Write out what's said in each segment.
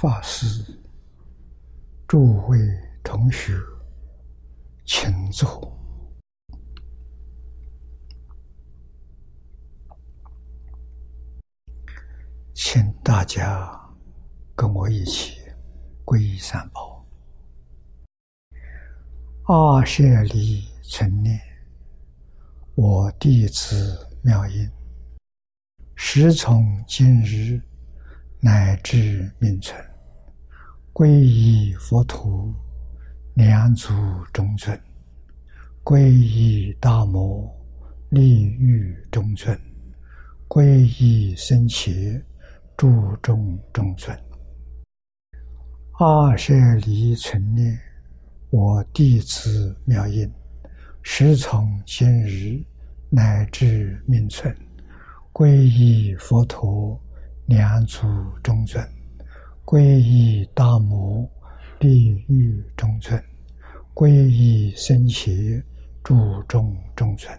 法师、诸位同学，请坐。请大家跟我一起皈依三宝。阿舍利存念，我弟子妙音，时从今日乃至命存，皈依佛陀，两足中尊；皈依大摩，利欲中尊；皈依僧伽。注重中尊，阿舍离存念，我弟子妙音，时从今日乃至命存，皈依佛陀，两足中尊；皈依大摩，利欲中尊；皈依僧伽，注重中尊。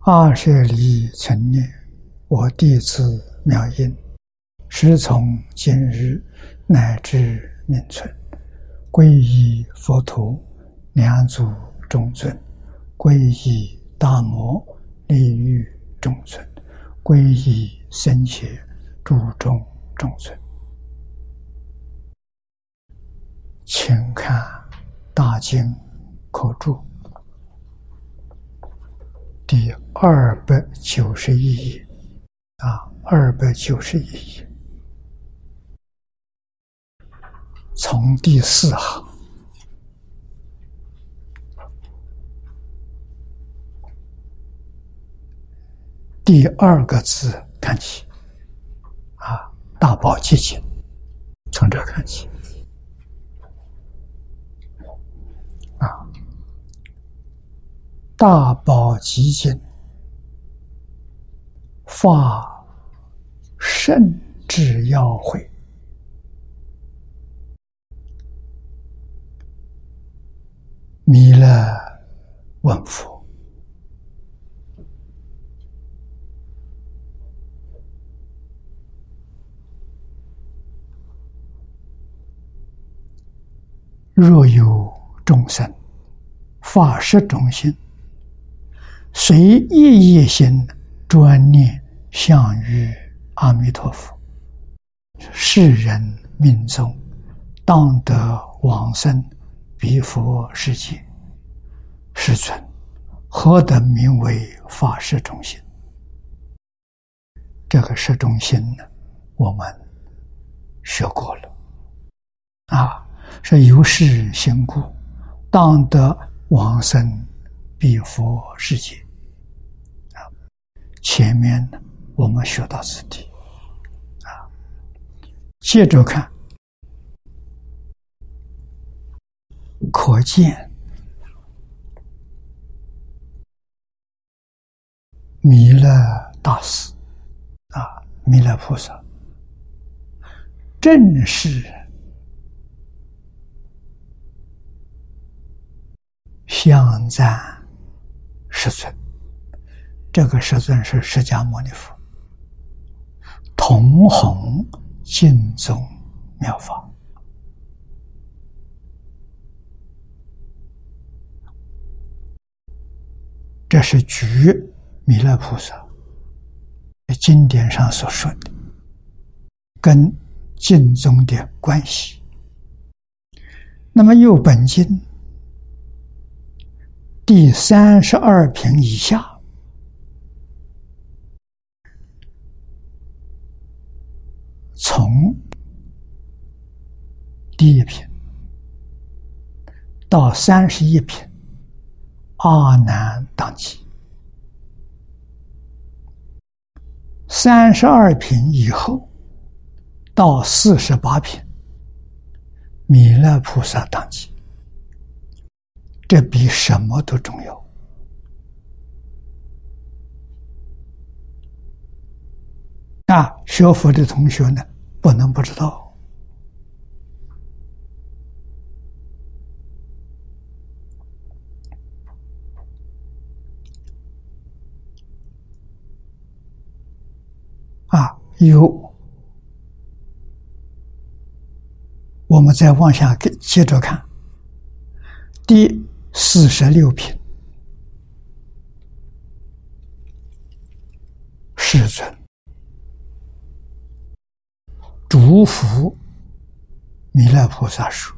阿舍离存念。我弟子妙音，时从今日乃至命存，皈依佛陀，两足中尊；皈依大摩，利欲中尊；皈依僧伽，注中中尊。请看《大经可注》第二百九十一页。啊，二百九十一页，从第四行第二个字看起，啊，大宝积经，从这看起，啊，大宝积经。发甚智要会，弥勒问佛：若有众生发誓中心，随一一心专念。向于阿弥陀佛，世人命中当得往生彼佛世界，世尊何等名为法师中心？这个是中心呢？我们学过了啊，是由是行故，当得往生彼佛世界啊。前面呢？我们学到此地，啊，接着看，可见弥勒大师啊，弥勒菩萨正是香赞世尊，这个世尊是释迦牟尼佛。同弘净宗妙法，这是举弥勒菩萨经典上所说的，跟净宗的关系。那么右本经第三十二品以下。从第一品到三十一品，阿难当机；三十二品以后到四十八品，弥勒菩萨当机。这比什么都重要啊！学佛的同学呢？不能不知道啊！有我们再往下接接着看，第一四十六品，世尊，诸佛弥勒菩萨说：“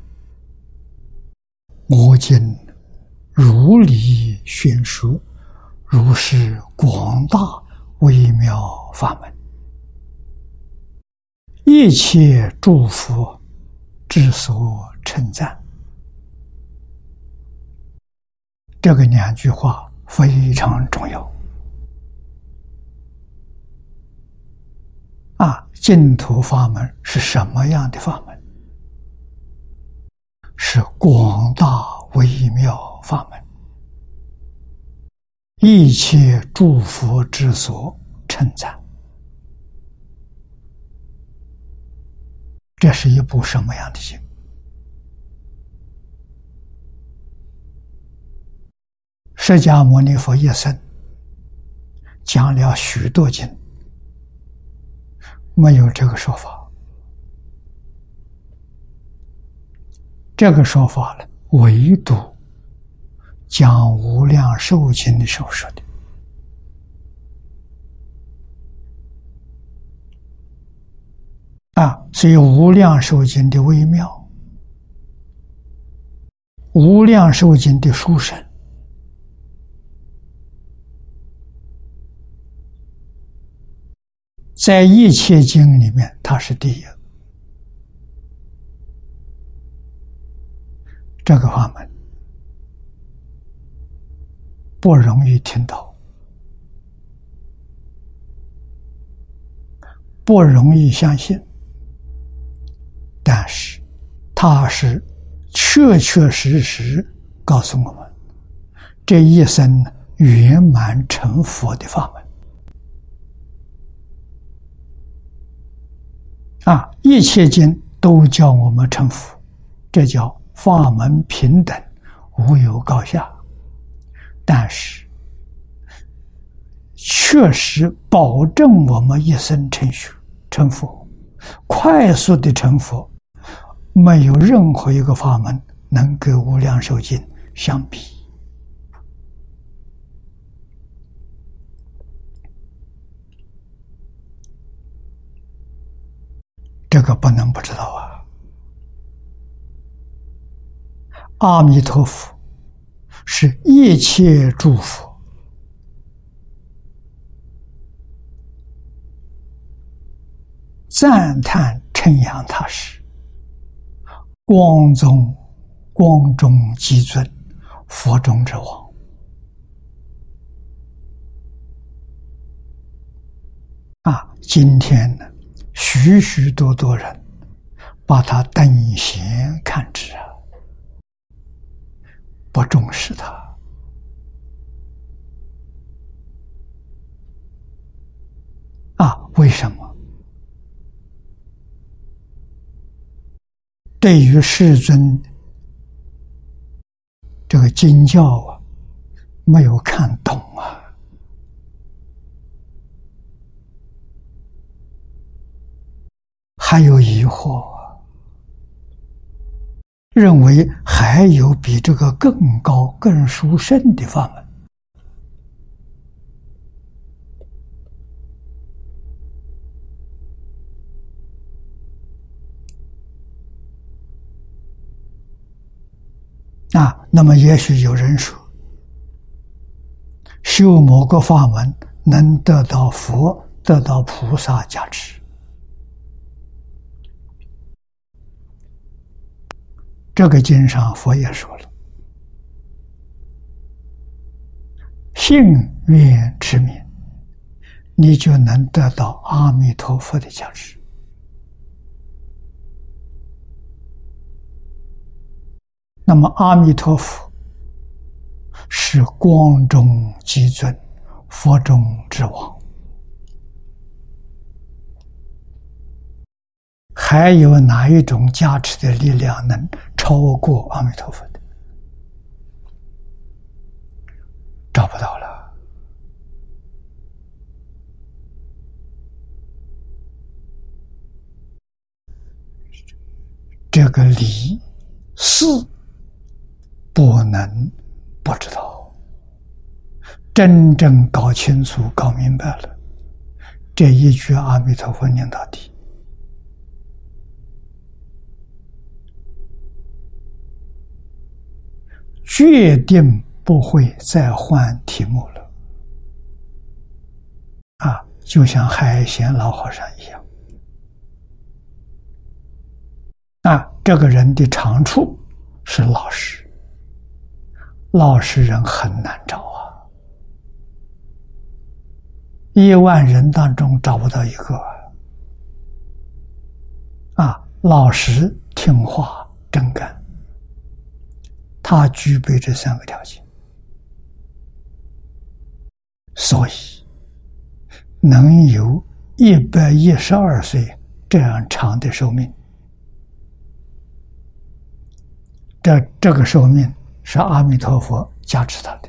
我今如理宣说，如是广大微妙法门。”一切诸佛之所称赞，这个两句话非常重要。啊，净土法门是什么样的法门？是广大微妙法门，一切诸佛之所称赞。这是一部什么样的经？释迦牟尼佛一生讲了许多经，没有这个说法。这个说法呢，唯独讲《无量寿经》的时候说的。啊，所以《无量寿经》的微妙，《无量寿经》的殊胜，在一切经里面，它是第一。这个法门不容易听到，不容易相信。但是，他是确确实实告诉我们，这一生圆满成佛的法啊！一切经都叫我们成佛，这叫法门平等，无有高下。但是，确实保证我们一生成学成佛，快速的成佛。没有任何一个法门能跟《无量寿经》相比，这个不能不知道啊！阿弥陀佛是一切诸佛赞叹称扬他时。光中，光中极尊，佛中之王。啊，今天呢，许许多多人把他等闲看之啊，不重视他。啊，为什么？对于世尊这个经教啊，没有看懂啊，还有疑惑，认为还有比这个更高、更殊胜的法门。啊，那么也许有人说，修某个法门能得到佛、得到菩萨加持。这个经上佛也说了：“信愿持名，你就能得到阿弥陀佛的加持。”那么，阿弥陀佛是光中极尊，佛中之王。还有哪一种加持的力量能超过阿弥陀佛的？找不到了。这个。理是不能不知道，真正搞清楚、搞明白了，这一句阿弥陀佛念到底，决定不会再换题目了。啊，就像海贤老和尚一样。啊，这个人的长处是老实，老实人很难找啊，一万人当中找不到一个。啊，老实、听话、真干，他具备这三个条件，所以能有一百一十二岁这样长的寿命。这这个寿命是阿弥陀佛加持他的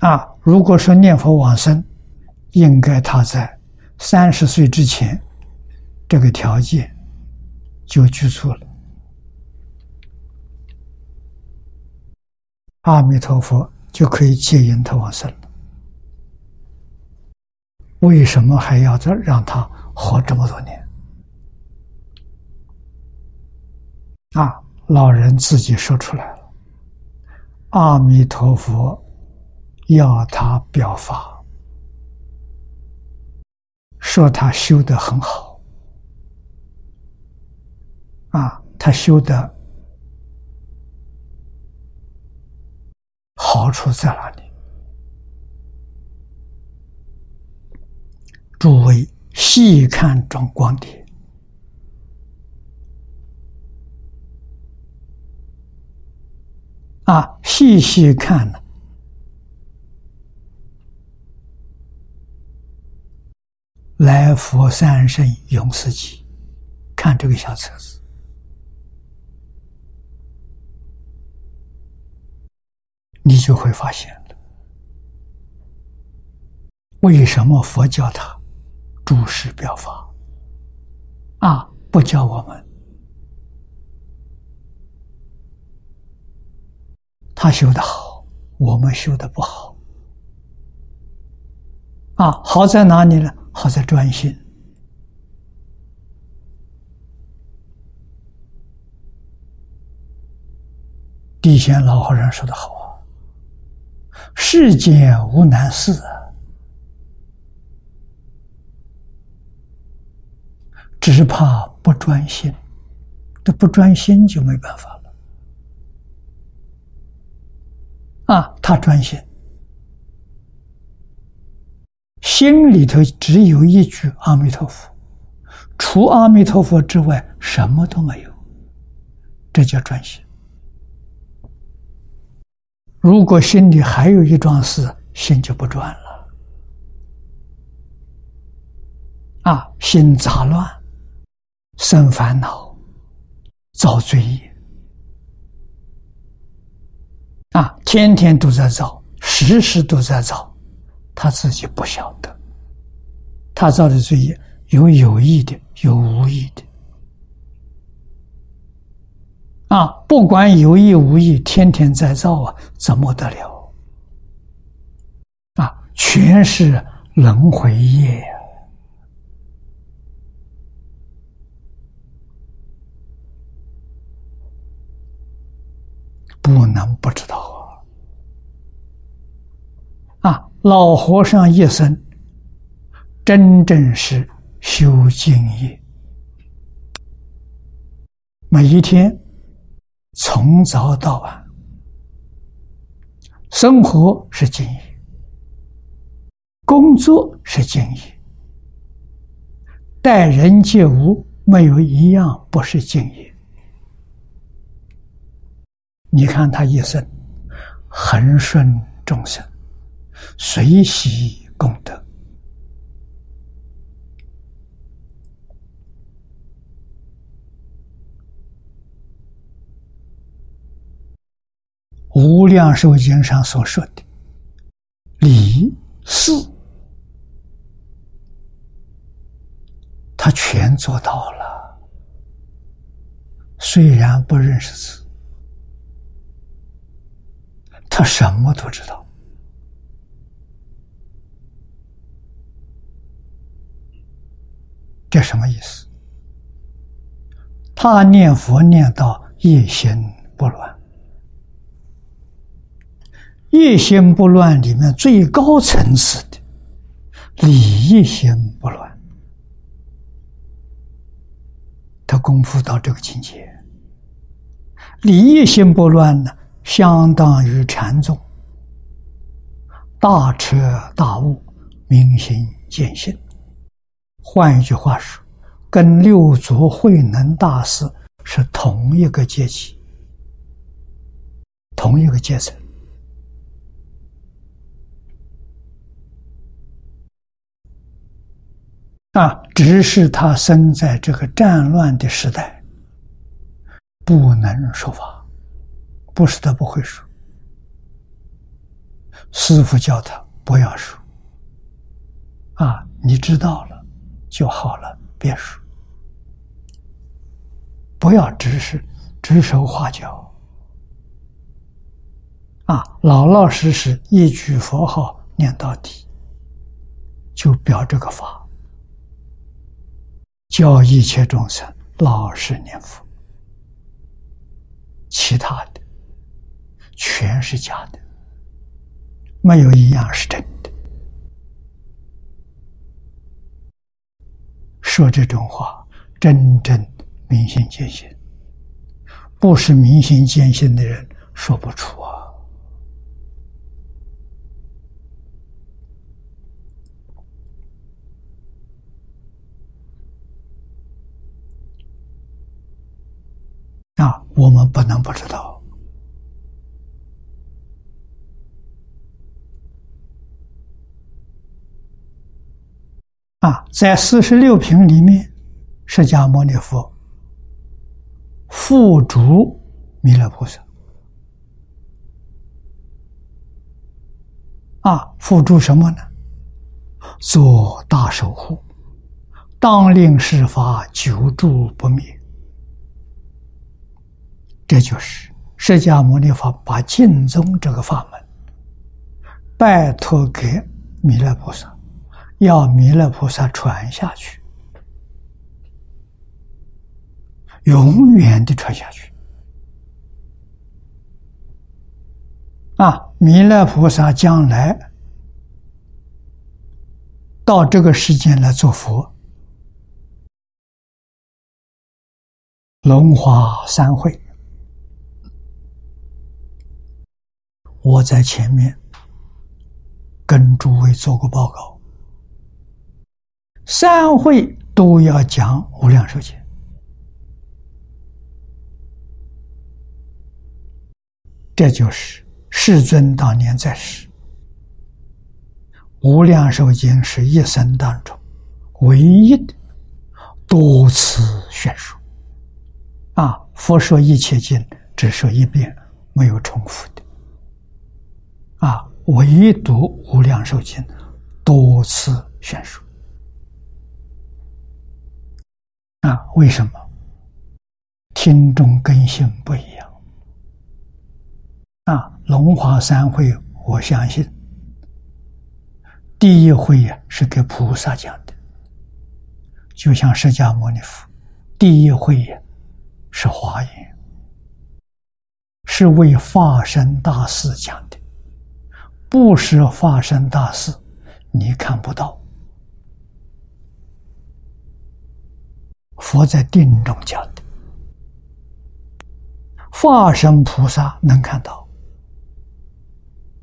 啊！如果说念佛往生，应该他在三十岁之前，这个条件就具足了，阿弥陀佛就可以接引他往生了。为什么还要再让他活这么多年？啊！老人自己说出来了，阿弥陀佛要他表法，说他修得很好。啊，他修的好处在哪里？诸位细看装光碟。啊，细细看呢，《来佛三圣永世记》，看这个小册子，你就会发现了，为什么佛教他诸事表法啊，不教我们。他修的好，我们修的不好。啊，好在哪里呢？好在专心。地仙老和尚说的好：“世间无难事，只怕不专心。这不专心就没办法了。”啊，他专心，心里头只有一句阿弥陀佛，除阿弥陀佛之外什么都没有，这叫专心。如果心里还有一桩事，心就不转了。啊，心杂乱，生烦恼，造罪业。啊，天天都在造，时时都在造，他自己不晓得，他造的罪业有有意的，有无意的。啊，不管有意无意，天天在造啊，怎么得了？啊，全是轮回业呀，不能不知道啊！啊。老和尚一生真正是修净业，每一天从早到晚，生活是敬业，工作是敬业，待人接物没有一样不是敬业。你看他一生恒顺众生。随喜功德，《无量寿经》上所说的理事他全做到了，虽然不认识字，他什么都知道。这什么意思？他念佛念到一心不乱，一心不乱里面最高层次的理一心不乱，他功夫到这个境界，理一心不乱呢，相当于禅宗大彻大悟、明心见性。换一句话说。跟六祖慧能大师是同一个阶级，同一个阶层啊！只是他生在这个战乱的时代，不能说法，不是他不会说，师傅叫他不要说啊，你知道了就好了，别说。不要只是指手画脚，啊，老老实实一句佛号念到底，就表这个法，教一切众生老实念佛，其他的全是假的，没有一样是真的。说这种话，真正。明心见性，不是明心见性的人说不出啊！啊，我们不能不知道啊，在四十六品里面，释迦牟尼佛。付诸弥勒菩萨啊，付诸什么呢？做大守护，当令施法，久住不灭。这就是释迦牟尼佛把净宗这个法门拜托给弥勒菩萨，要弥勒菩萨传下去。永远的传下去啊！弥勒菩萨将来到这个世间来做佛，龙华三会，我在前面跟诸位做过报告，三会都要讲无量寿经。这就是世尊当年在世，《无量寿经》是一生当中唯一的多次宣说。啊，佛说一切经只说一遍，没有重复的。啊，唯独《无量寿经》多次宣说。啊，为什么？听众根性不一样。啊，龙华三会，我相信第一会呀是给菩萨讲的，就像释迦牟尼佛第一会呀是华严，是为化身大士讲的，不是化身大事，你看不到。佛在定中讲的，化身菩萨能看到。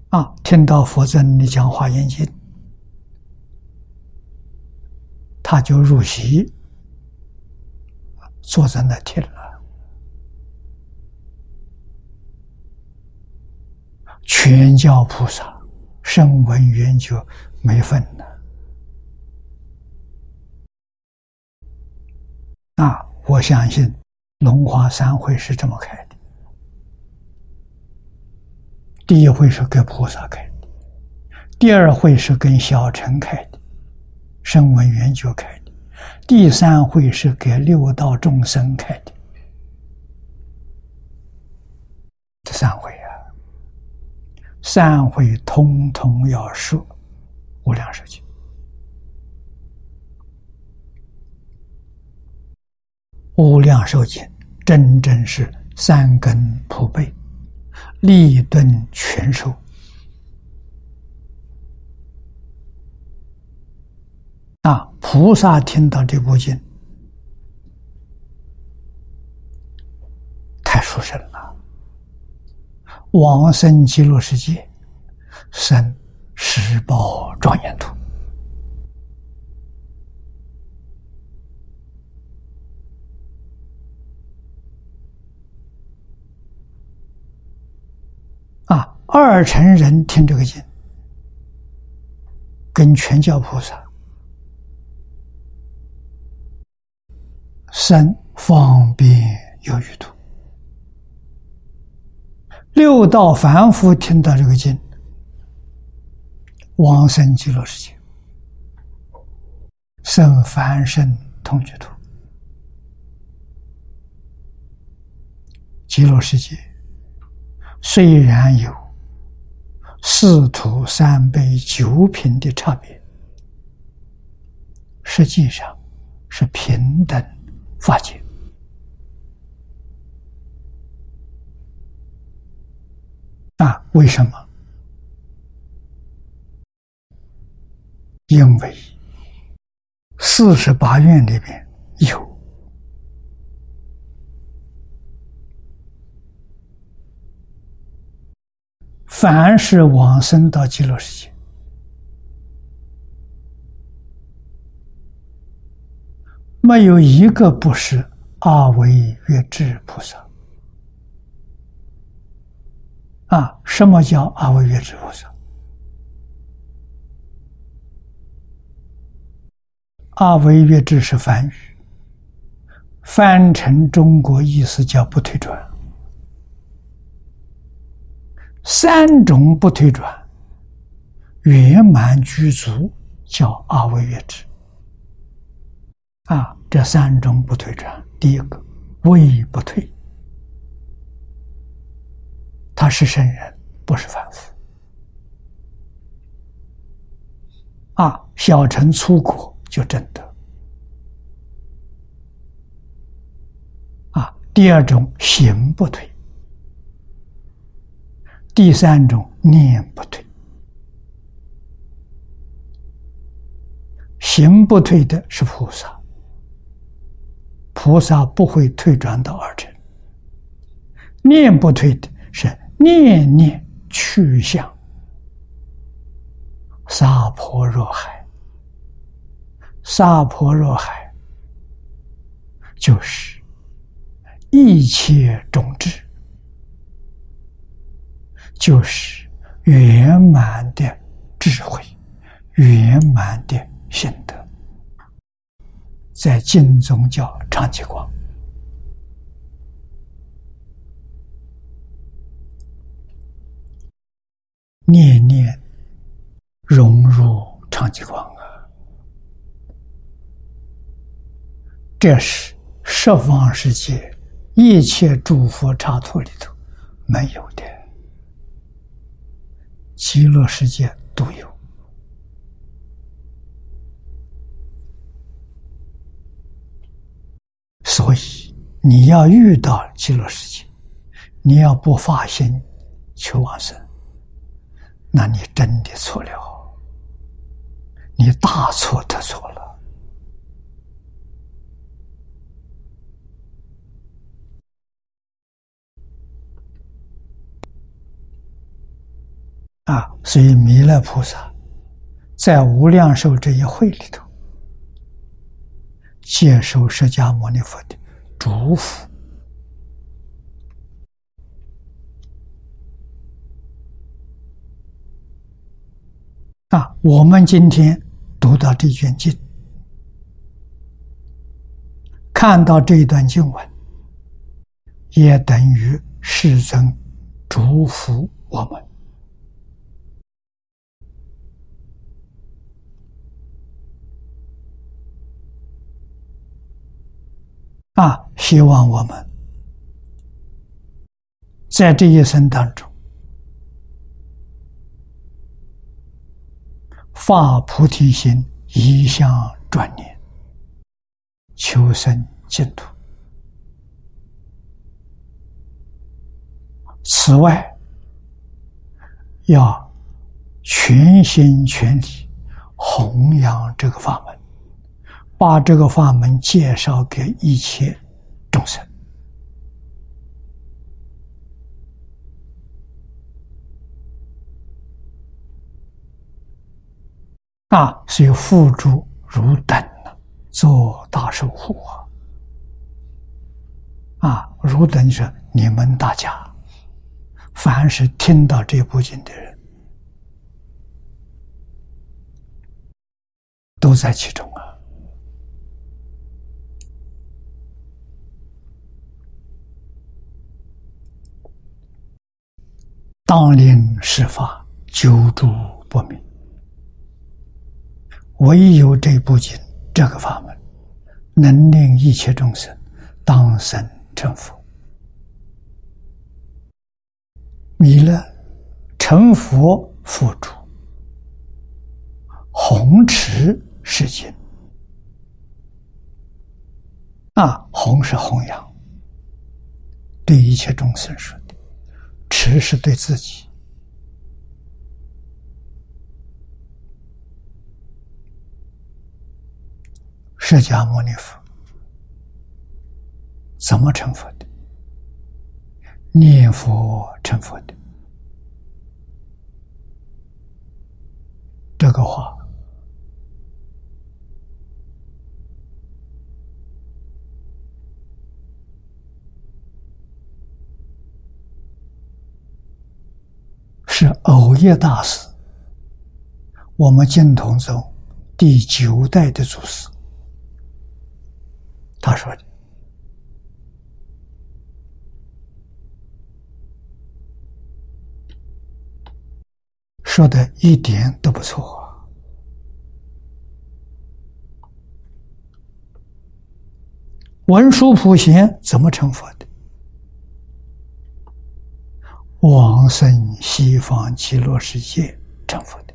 啊！听到佛在那里讲《华严经》，他就入席，坐在那听了。全教菩萨声闻缘觉没分了。啊！我相信龙华三会是这么开的。第一会是给菩萨开的，第二会是跟小乘开的，声闻缘觉开的，第三会是给六道众生开的。这三会，三会通通要说无量寿经。无量寿经真正是三根普被，立顿全收。啊！菩萨听到这部经，太殊胜了。往生极乐世界，生十宝庄严土。啊！二乘人听这个经，跟全教菩萨。三方便有余土，六道凡夫听到这个经，往生极乐世界，生凡圣同居土。极乐世界虽然有四土三杯九品的差别，实际上是平等。法界啊？为什么？因为四十八愿里边有，凡是往生到极乐世界。没有一个不是阿惟越智菩萨啊！什么叫阿惟越智菩萨？阿惟越智是梵语，翻成中国意思叫不退转。三种不退转，圆满具足叫阿惟越智。啊，这三种不退转，第一个位不退，他是圣人，不是凡夫。啊，小乘出果就真得。啊，第二种行不退，第三种念不退，行不退的是菩萨。菩萨不会退转到二乘，念不退的是念念去向沙婆若海，沙婆若海就是一切种子，就是圆满的智慧，圆满的心德。在经中叫长吉光，念念融入长吉光啊！这是十方世界一切诸佛刹土里头没有的，极乐世界独有。所以，你要遇到极乐世界，你要不发心求往生，那你真的错了，你大错特错了。啊！所以弥勒菩萨在无量寿这一会里头。接受释迦牟尼佛的祝福啊！我们今天读到这卷经，看到这一段经文，也等于世尊祝福我们。啊，希望我们在这一生当中发菩提心，一向转念，求生净土。此外，要全心全力弘扬这个法门。把这个法门介绍给一切众生啊，所以付诸如等做大守护啊！啊，如等说你们大家，凡是听到这部经的人，都在其中啊。当令施法，久住不明。唯有这部经，这个法门，能令一切众生当生成佛。弥勒成佛佛主，弘持世经。啊，弘是弘扬，对一切众生说的。持是对自己，释迦牟尼佛怎么成佛的？念佛成佛的，这个话。是偶业大师，我们净土宗第九代的祖师，他说的，说的一点都不错。文殊普贤怎么成佛的？往生西方极乐世界成佛的，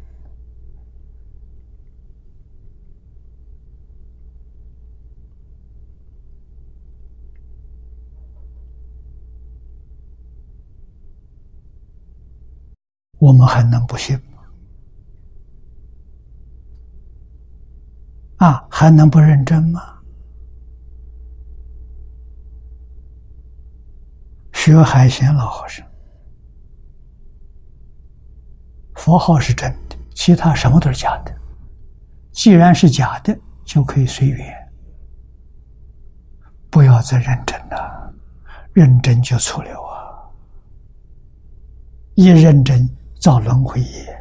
我们还能不信吗？啊，还能不认真吗？学海贤老和尚。佛号是真的，其他什么都是假的。既然是假的，就可以随缘，不要再认真了。认真就错了啊！一认真造轮回业，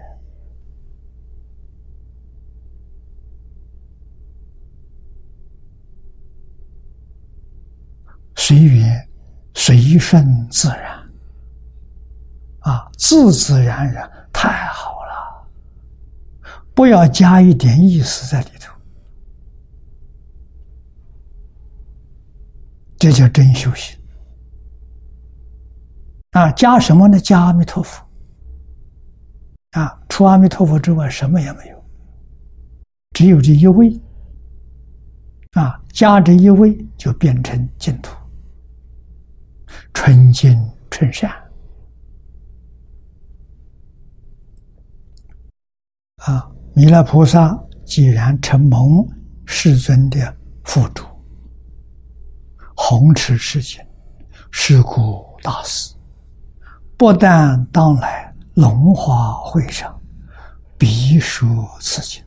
随缘，随顺自然，啊，自自然然。太好了，不要加一点意思在里头，这叫真修行啊！加什么呢？加阿弥陀佛啊！除阿弥陀佛之外，什么也没有，只有这一位啊！加这一位，就变成净土，纯净纯善。啊！弥勒菩萨既然承蒙世尊的付嘱，弘持世间，是故大师，不但当来龙华会上必说此经，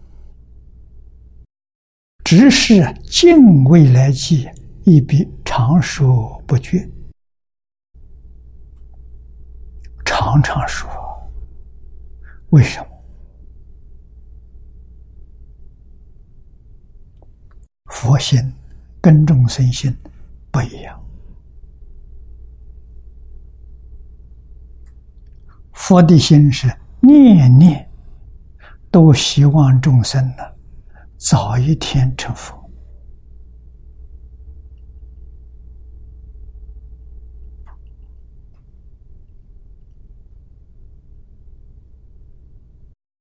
只是近未来记，一笔常说不绝，常常说。为什么？佛心跟众生心不一样，佛的心是念念都希望众生呢，早一天成佛。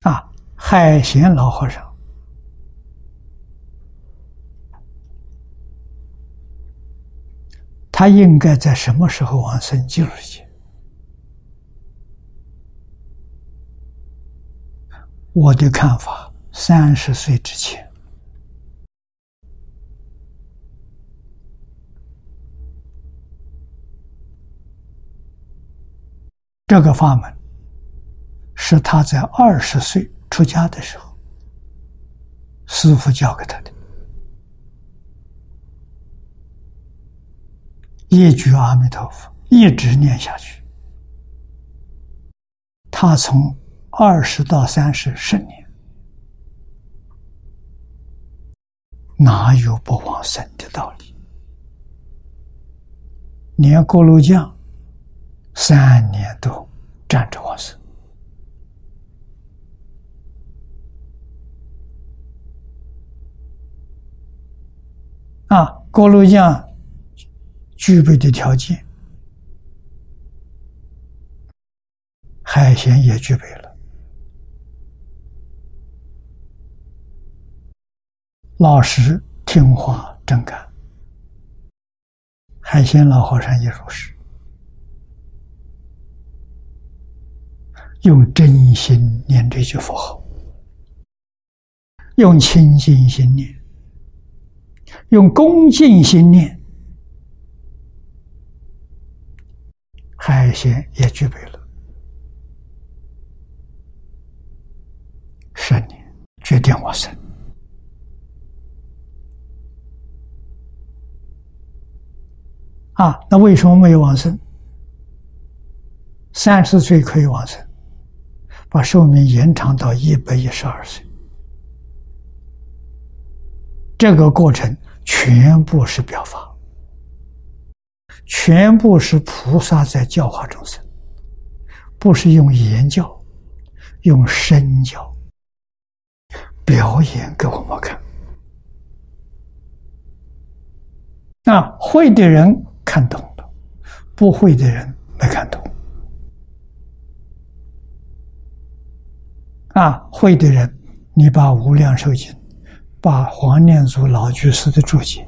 啊，海贤老和尚。他应该在什么时候往生救世心？我的看法，三十岁之前。这个法门是他在二十岁出家的时候，师傅教给他的。一句阿弥陀佛，一直念下去。他从二十到三十十年，哪有不往生的道理？连锅炉匠。三年都站着往生啊！锅炉匠具备的条件，海鲜也具备了。老实听话真干，海鲜老和尚也如是。用真心念这句佛号，用清净心念，用恭敬心念，海鲜也具备了。十年决定我生啊！那为什么没有往生？三十岁可以往生。把寿命延长到一百一十二岁，这个过程全部是表法，全部是菩萨在教化众生，不是用言教，用身教表演给我们看。那会的人看懂了，不会的人没看懂。啊，会的人，你把《无量寿经》、把黄念祖老居士的注解，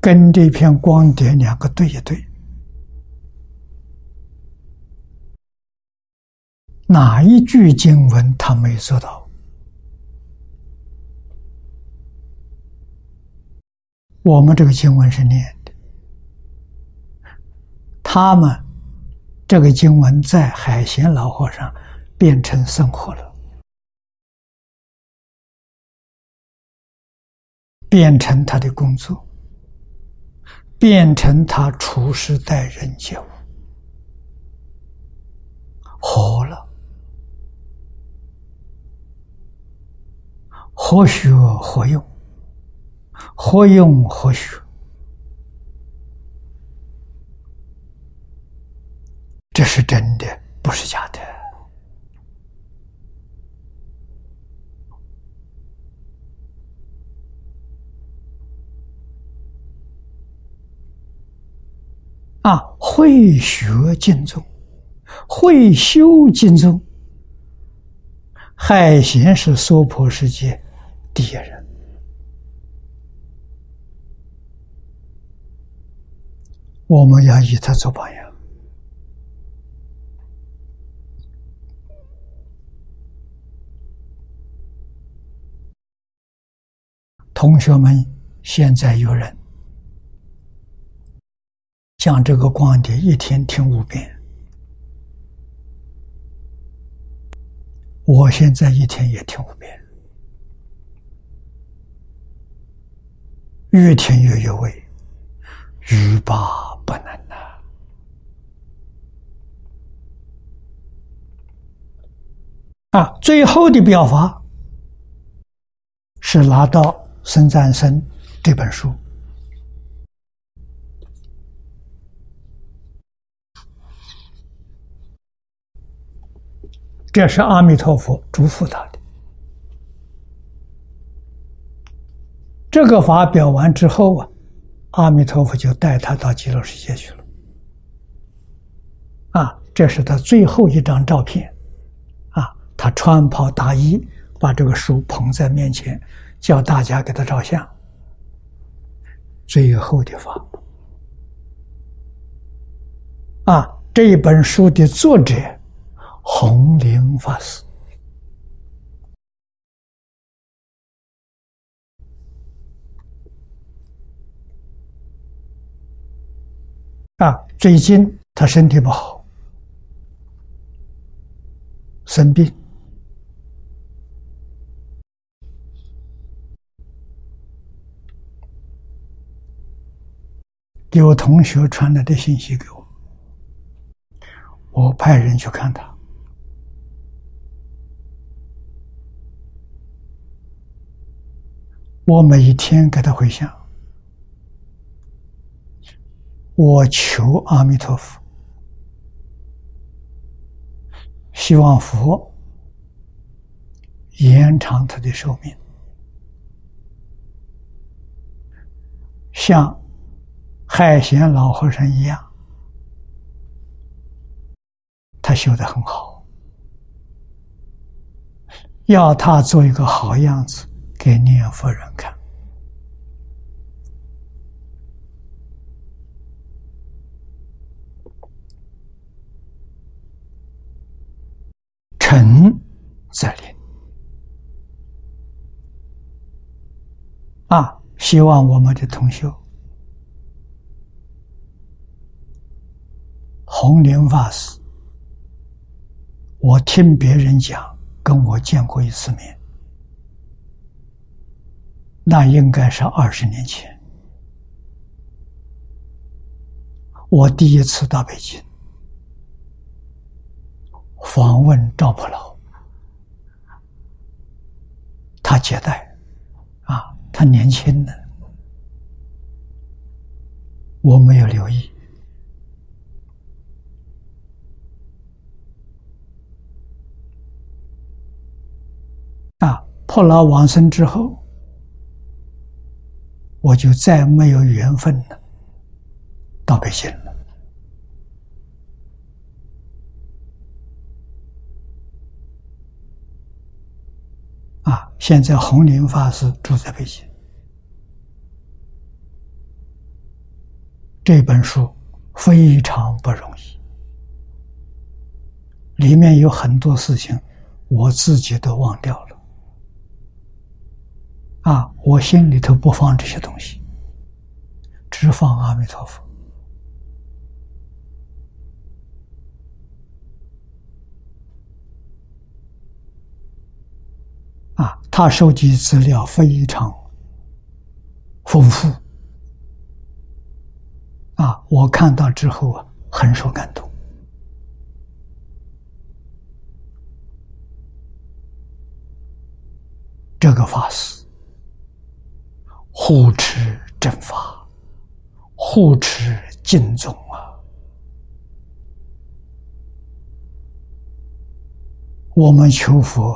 跟这篇光碟两个对一对，哪一句经文他没做到？我们这个经文是念的，他们。这个经文在海贤老和尚变成生活了，变成他的工作，变成他处事待人接物，活了，活学活用，何用何学。这是真的，不是假的。啊，会学敬宗，会修敬宗，海贤是娑婆世界第一人，我们要以他做榜样。同学们，现在有人将这个光碟一天听五遍，我现在一天也听五遍，越听越有味，欲罢不能呐！啊，最后的表法是拿到。孙赞生这本书，这是阿弥陀佛嘱咐他的。这个法表完之后啊，阿弥陀佛就带他到极乐世界去了。啊，这是他最后一张照片，啊他穿袍大衣，把这个书捧在面前，叫大家给他照相。最后的法啊，这一本书的作者弘灵法师啊，最近他身体不好，生病。给我同学传来的信息给我，我派人去看他。我每一天给他回信，我求阿弥陀佛，希望佛延长他的寿命，像。海贤老和尚一样，他修的很好，要他做一个好样子给念佛人看。诚则灵啊！希望我们的同修。红莲法师，我听别人讲，跟我见过一次面，那应该是二十年前。我第一次到北京访问赵破老，他接待，啊，他年轻的，我没有留意。啊，破老往生之后，我就再没有缘分了，到北京了。啊，现在红林法师住在北京。这本书非常不容易，里面有很多事情，我自己都忘掉了。啊，我心里头不放这些东西，只放阿弥陀佛。啊，他收集资料非常丰富。啊，我看到之后啊，很受感动。这个法师。护持正法，护持敬宗啊！我们求佛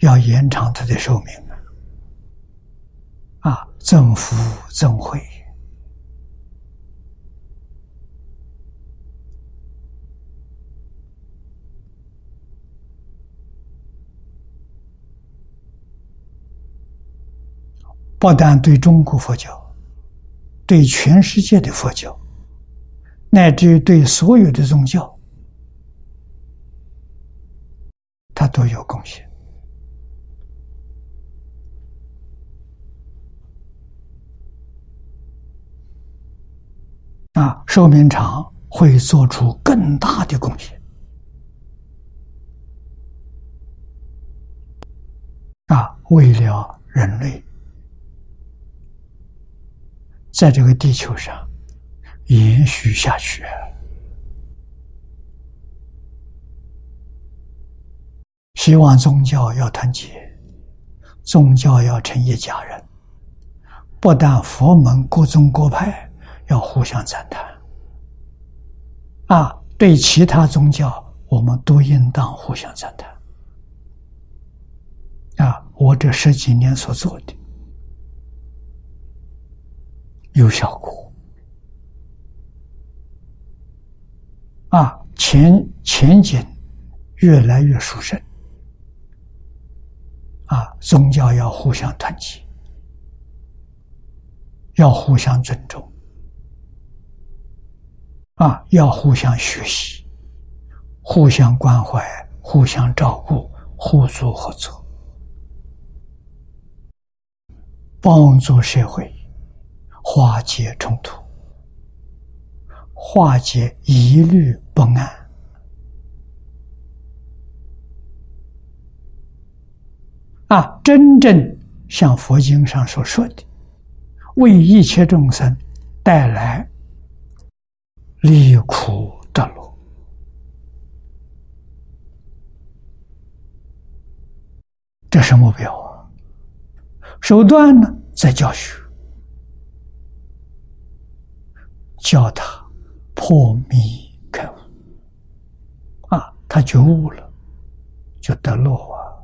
要延长他的寿命啊！啊，增福增慧，不但对中国佛教，对全世界的佛教，乃至于对所有的宗教，他都有贡献。啊，寿命长会做出更大的贡献。啊，为了人类。在这个地球上延续下去，希望宗教要团结，宗教要成一家人。不但佛门各宗各派要互相赞叹，啊，对其他宗教我们都应当互相赞叹。啊，我这十几年所做的。有效果啊！前前景越来越殊胜。啊，宗教要互相团结，要互相尊重，啊，要互相学习，互相关怀，互相照顾，互助合作，帮助社会化解冲突，化解疑虑不安。啊，真正像佛经上所说的，为一切众生带来离苦得乐，这是目标啊。手段呢，在教学，教他破迷开悟。啊，他觉悟了，就得乐啊。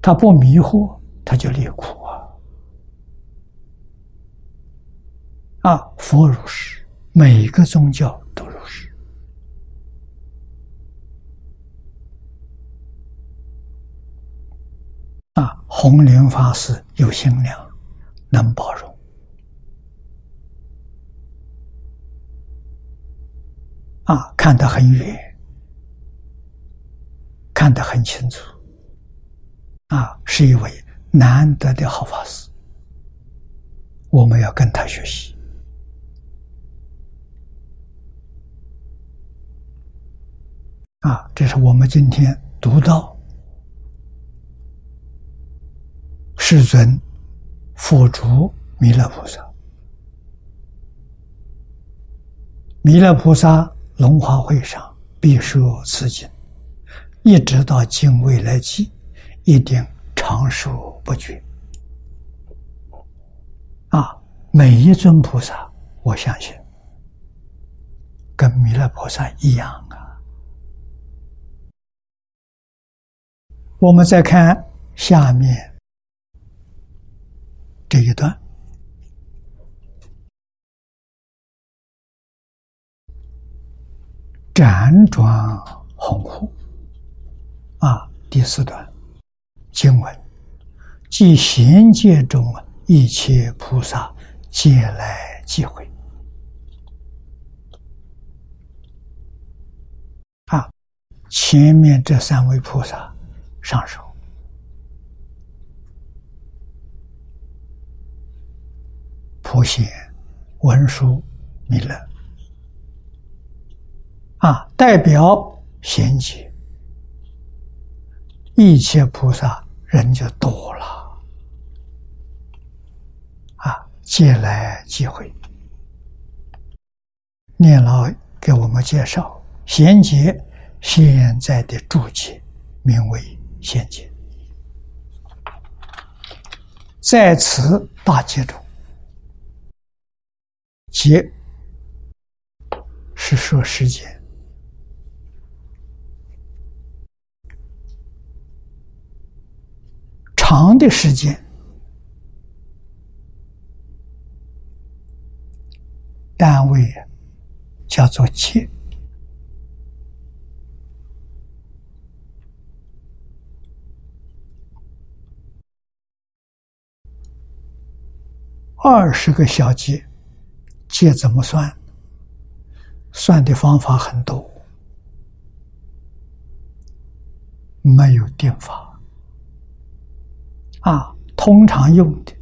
他不迷惑，他就离苦啊！啊，佛如是，每个宗教都如是。啊，弘莲法师有心量，能包容，啊，看得很远，看得很清楚。啊，是一位难得的好法师，我们要跟他学习。啊，这是我们今天读到世尊佛主弥勒菩萨，弥勒菩萨龙华会上必说此经，一直到今未来际。一定长寿不绝啊！每一尊菩萨，我相信跟弥勒菩萨一样我们再看下面这一段，辗转宏护啊，第四段。经文，即贤界中一切菩萨皆来即会。啊，前面这三位菩萨上首，普贤、文殊、弥勒，啊，代表贤劫，一切菩萨。人就多了，啊，借来机会。念老给我们介绍，贤劫现在的注解名为贤劫，在此大劫中，劫是说时间。长的时间，单位叫做劫。二十个小节，节怎么算？算的方法很多，没有定法。啊，通常用的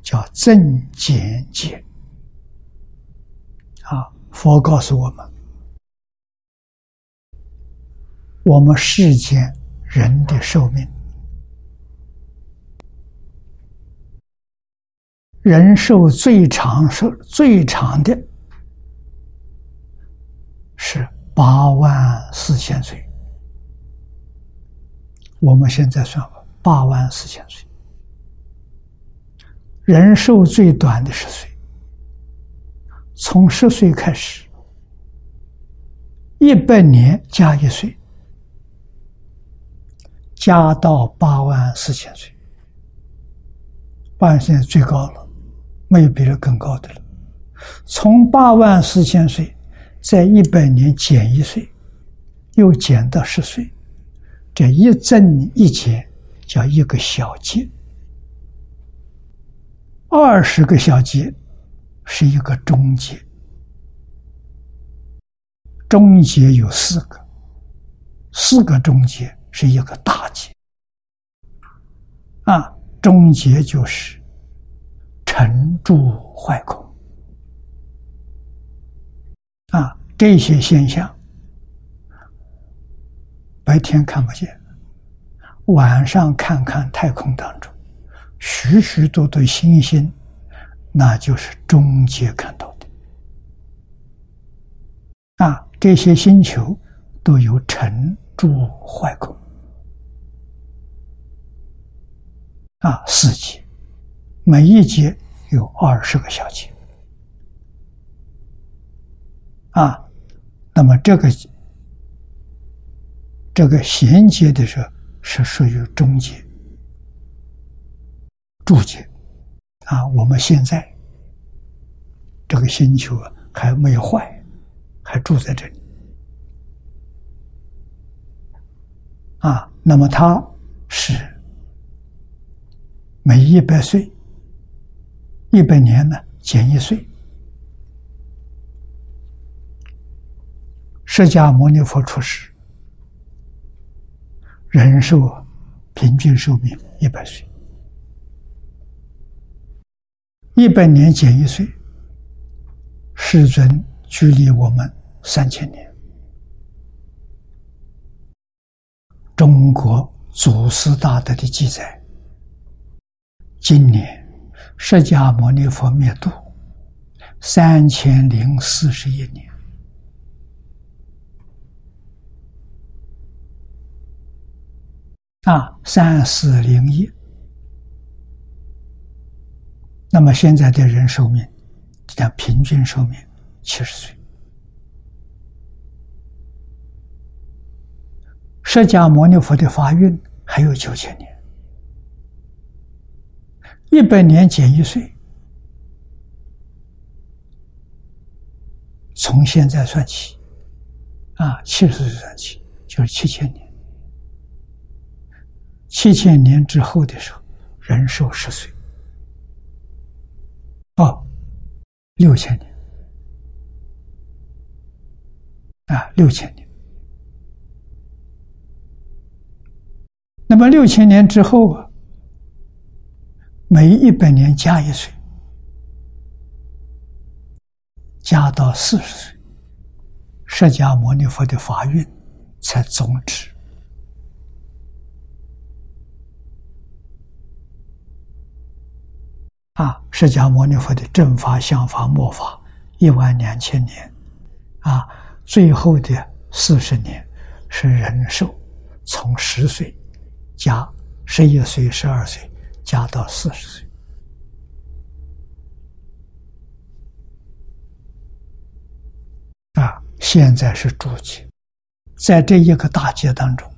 叫正减劫。啊，佛告诉我们，我们世间人的寿命，人寿最长寿最长的是八万四千岁。我们现在算。八万四千岁，人寿最短的十岁，从十岁开始，一百年加一岁，加到八万四千岁，八万现在最高了，没有比这更高的了。从八万四千岁，在一百年减一岁，又减到十岁，这一增一减叫一个小节，二十个小节是一个中节，中节有四个，四个中节是一个大节，啊，中节就是尘住坏空，啊，这些现象。白天看不见，晚上看看太空当中许许多多星星，那就是中间看到的。啊，这些星球都有沉住坏空，啊，四节，每一节有二十个小节，啊，那么这个。这个衔接的时候是属于中节、柱节啊。我们现在这个星球还没有坏，还住在这里啊。那么它是每一百岁、一百年呢减一岁。释迦牟尼佛出世。人寿平均寿命一百岁，一百年减一岁，世尊距离我们三千年。中国祖师大德的记载，今年释迦牟尼佛灭度三千零四十一年。啊，三四零一。那么现在的人寿命，讲平均寿命七十岁。释迦牟尼佛的法运还有九千年，一百年减一岁，从现在算起，啊，七十岁算起就是七千年。七千年之后的时候，人寿十岁，哦，六千年，啊，六千年。那么六千年之后啊，每一百年加一岁，加到四十岁，释迦牟尼佛的法运才终止。啊，释迦牟尼佛的正法、相法、末法，一万两千年，啊，最后的四十年是人寿，从十岁加十一岁、十二岁加到四十岁，啊，现在是主劫，在这一个大劫当中，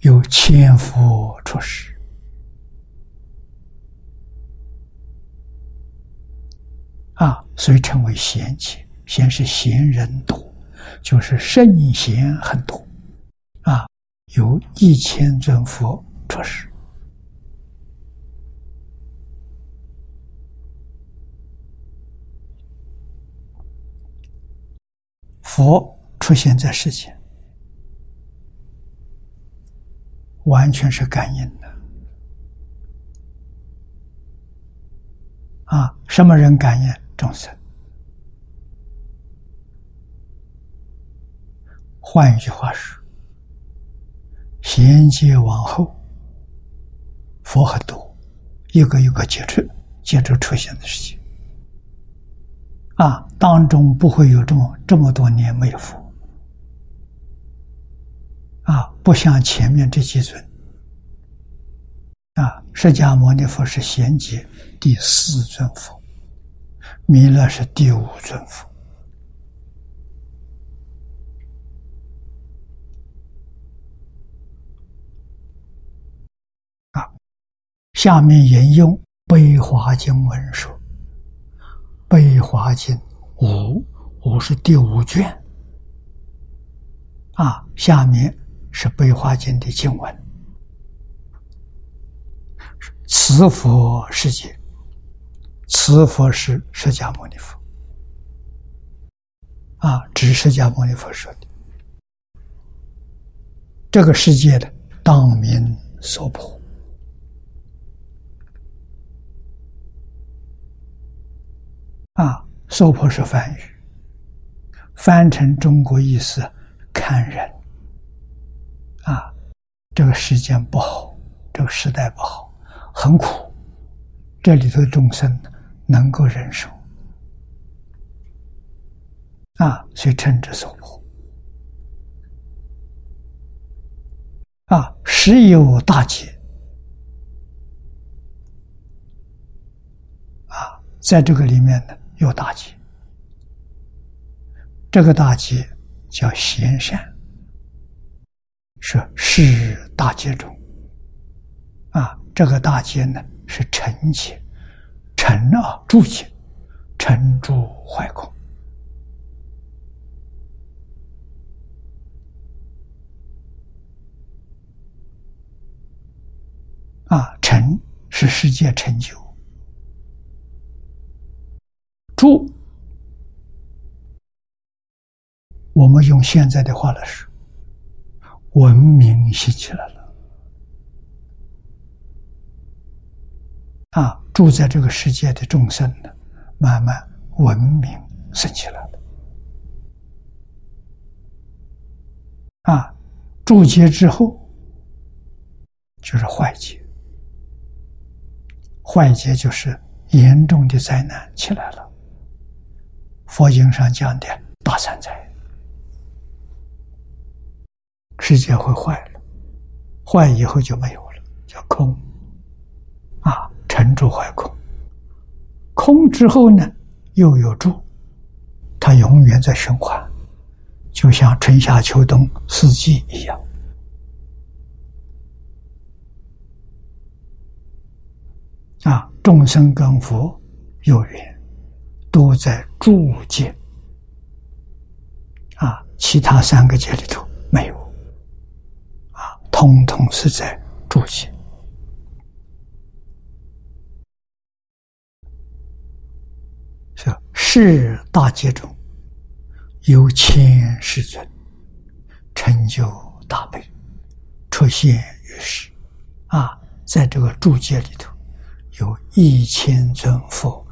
有千夫出世。啊，所以称为贤劫。贤是贤人多，就是圣贤很多。啊，有一千尊佛出世，佛出现在世间，完全是感应的。啊，什么人感应？众生，换一句话说，衔接往后，佛很多，一个一个接触，接着出现的事情，啊，当中不会有这么这么多年没有佛，啊，不像前面这几尊，啊，释迦牟尼佛是衔接第四尊佛。弥勒是第五尊佛啊。下面引用《悲华经》文说：“悲华经》五五是第五卷，啊，下面是《悲华经》的经文。此佛世界，此佛是释迦牟尼佛，啊，指释迦牟尼佛说的。这个世界的当名娑婆，啊，娑婆是梵语。翻成中国意思，看人啊，这个时间不好，这个时代不好，很苦。这里头众生能够忍受啊，所以称之娑婆啊。时有大劫啊，在这个里面呢，有大劫。这个大劫叫贤善，是是大劫中啊。这个大劫呢是成劫，成啊住劫，成住坏空啊。成是世界成就，住。我们用现在的话来说，文明兴起来了，啊，住在这个世界的众生呢，慢慢文明升起来了，啊，住劫之后就是坏劫，坏劫就是严重的灾难起来了，佛经上讲的大三灾。世界会坏了，坏以后就没有了，叫空，啊，沉住坏空，空之后呢，又有住，它永远在循环，就像春夏秋冬四季一样，啊，众生跟佛有缘，都在住界，啊，其他三个界里头没有。啊通通是在住界，是是大劫中有千世尊成就大悲，出现于世。啊，在这个住界里头，有一千尊佛。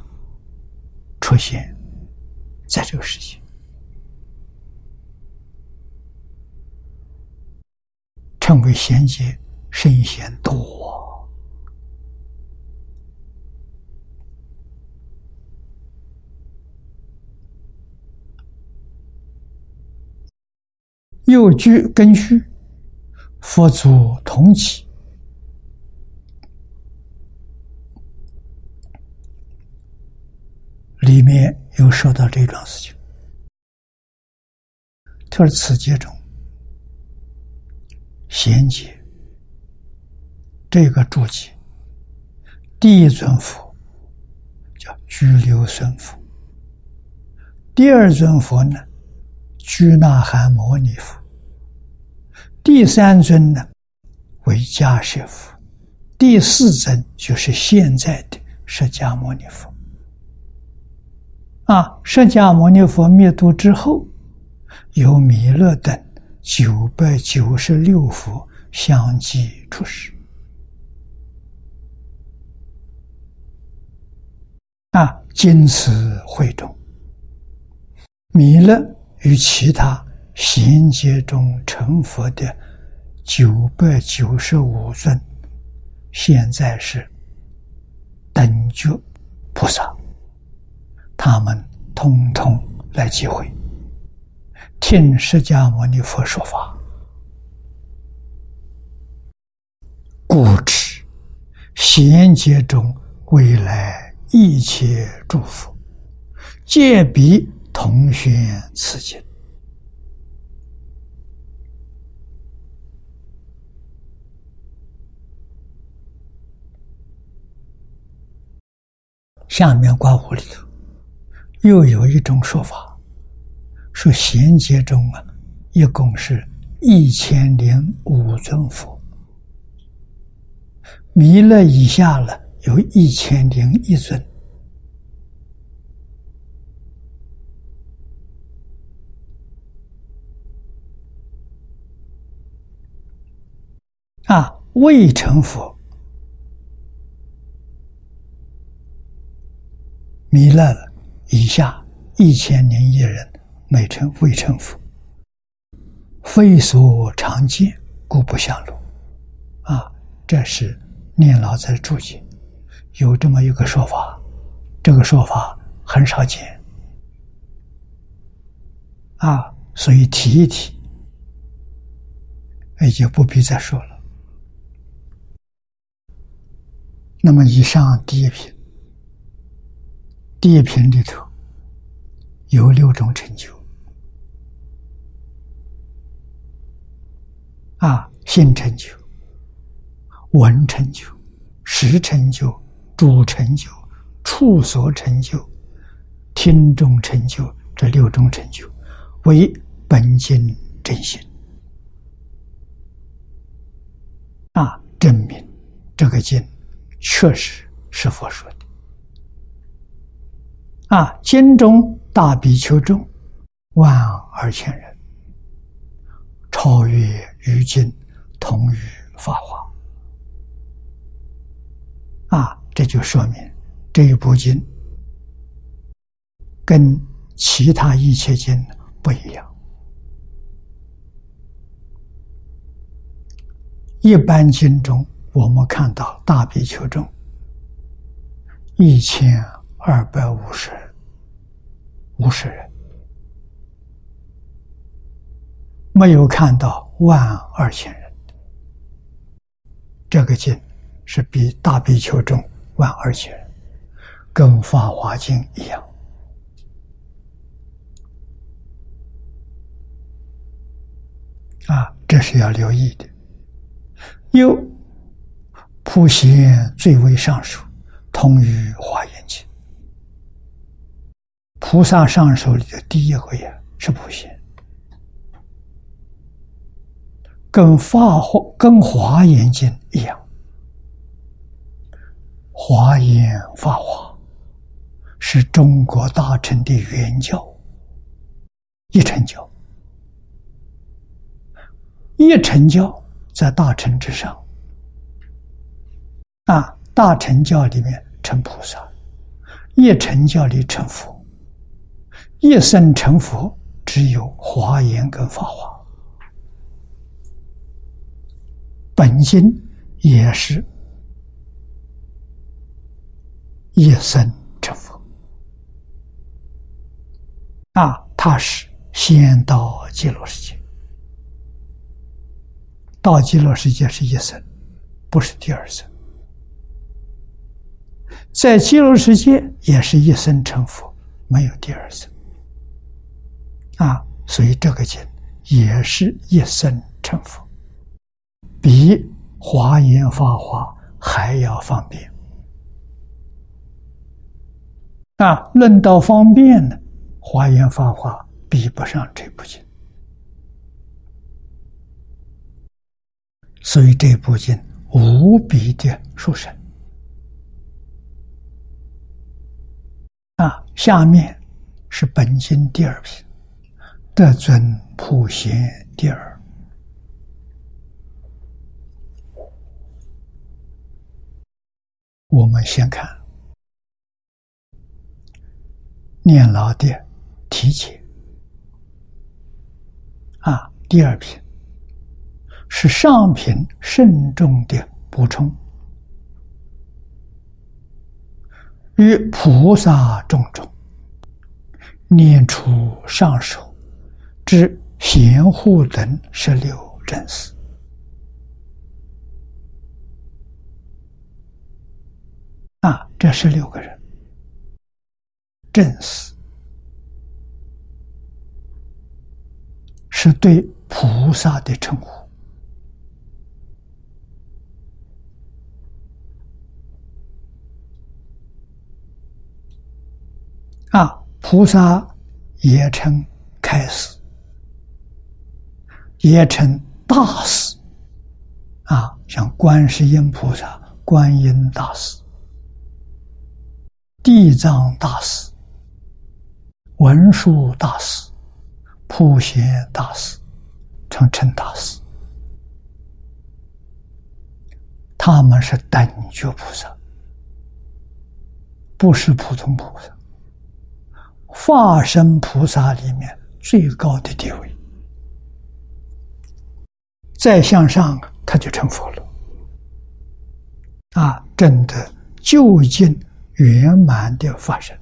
出现在这个世界。成为贤劫，圣贤多，又居根须，佛祖同起，里面有说到这桩事情，特是此劫中。衔接这个注解，第一尊佛叫居留孙佛，第二尊佛呢居那含摩尼佛，第三尊呢为迦舍佛，第四尊就是现在的释迦牟尼佛。啊，释迦牟尼佛灭度之后，由弥勒等。九百九十六佛相继出世，啊，经此会中，弥勒与其他贤劫中成佛的九百九十五尊，现在是等觉菩萨，他们通通来集会。听释迦牟尼佛说法，故知贤劫中未来一切诸佛，皆比同宣此经。下面刮胡里头又有一种说法。说贤劫中啊，一共是一千零五尊佛，弥勒以下了有一千零一尊。啊，未成佛，弥勒了以下一千零一人，每成未成佛，非所常见，故不相如。啊，这是念老在注解，有这么一个说法，这个说法很少见。啊，所以提一提，也就不必再说了。那么，以上第一品，第一品里头有六种成就：啊，心成就、闻成就、识成就、主成就、处所成就、听众成就，这六种成就为本经真心啊，证明这个经。确实是佛说的啊！经中大比丘众万二千人，超越于经，同于法华啊！这就说明这一部经跟其他一切经不一样。一般经中。我们看到大比丘中一千二百五十人五十人，没有看到万二千人。这个经是比大比丘中万二千人，跟法华经一样啊，这是要留意的。又。普贤最为上首，通于华严经。菩萨上首里的第一回呀，是普贤，跟法华、跟华严经一样。华严法华是中国大乘的原教，一乘教，一乘教在大乘之上。啊，大乘教里面成菩萨，一乘教里成佛，一生成佛只有华严跟法华，本心也是一生成佛。啊，他是先到极乐世界，到极乐世界是一生，不是第二生。在极乐世界也是一生成佛，没有第二生啊，所以这个经也是一生成佛，比华严法华还要方便啊。论到方便呢，华严法华比不上这部经，所以这部经无比的殊胜。啊，下面是本经第二品，德尊普贤第二。我们先看念老的提解。啊，第二品是上品慎重的补充。与菩萨众中，念出上首之贤护等十六正士啊，这十六个人正士是对菩萨的称呼。啊，菩萨也称开开示，也称大师。啊，像观世音菩萨、观音大师、地藏大师、文殊大师、普贤大师，称称大师。他们是等觉菩萨，不是普通菩萨。化身菩萨里面最高的地位，再向上。他就成佛了，啊，真的究竟圆满的发生，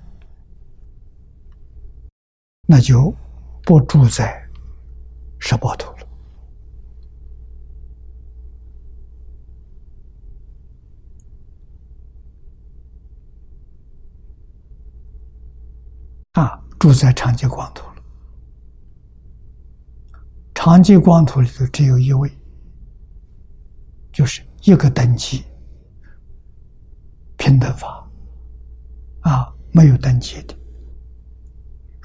那就不住在十八土了，啊，住在长吉光土。长吉光图里头只有一位。就是一个等级平等法啊，没有等级的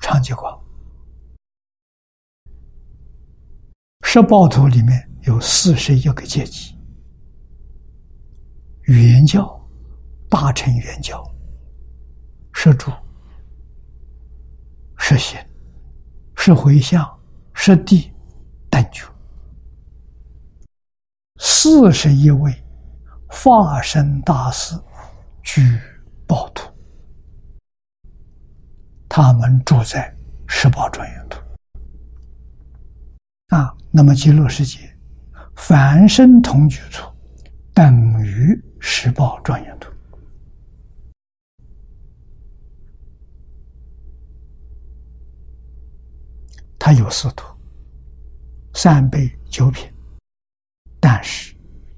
长吉光。十报图里面有四十一个阶级：原教、大乘原教、十住、十行、十回向、十地、等觉。四十一位化身大师居宝土，他们住在十宝庄严土啊。那么极乐世界凡身同居处等于十宝庄严土，它有四土，三杯九品。但是，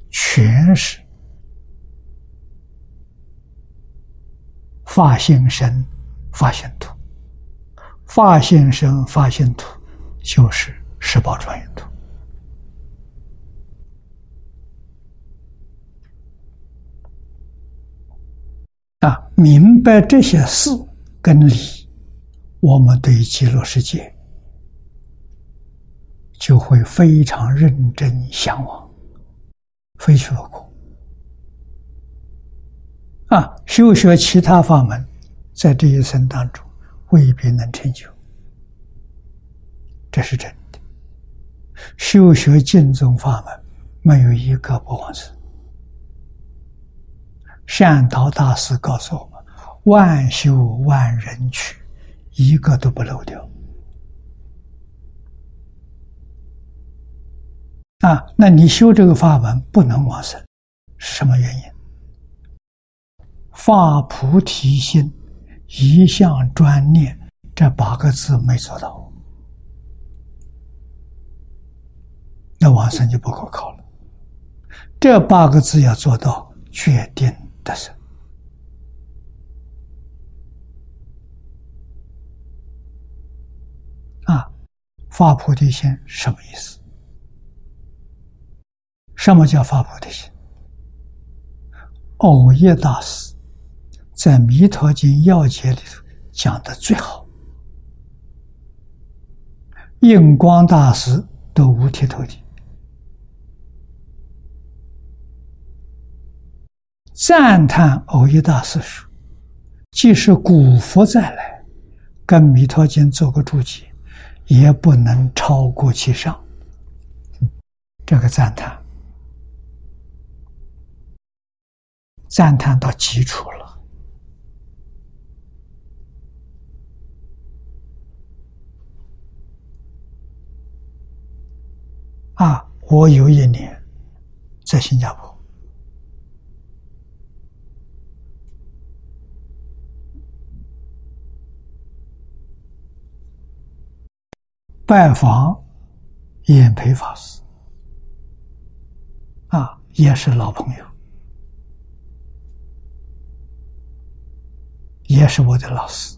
全是发现身、发现土、发现身、发现土，就是十八庄严土啊！明白这些事跟理，我们对极乐世界就会非常认真向往。非去不可啊！修学其他法门，在这一生当中未必能成就，这是真的。修学净宗法门，没有一个不往生。善导大师告诉我们：万修万人去，一个都不漏掉。啊，那你修这个法门不能往生，是什么原因？发菩提心，一向专念这八个字没做到，那往生就不可靠了。这八个字要做到，决定得生。啊，发菩提心什么意思？什么叫发菩提心？藕叶大师在《弥陀经》要解里头讲的最好，印光大师都五体投地，赞叹藕叶大师说：“即使古佛再来，跟《弥陀经》做个注解，也不能超过其上。”这个赞叹。赞叹到基础了啊！我有一年在新加坡拜访演培法师啊，也是老朋友。也是我的老师。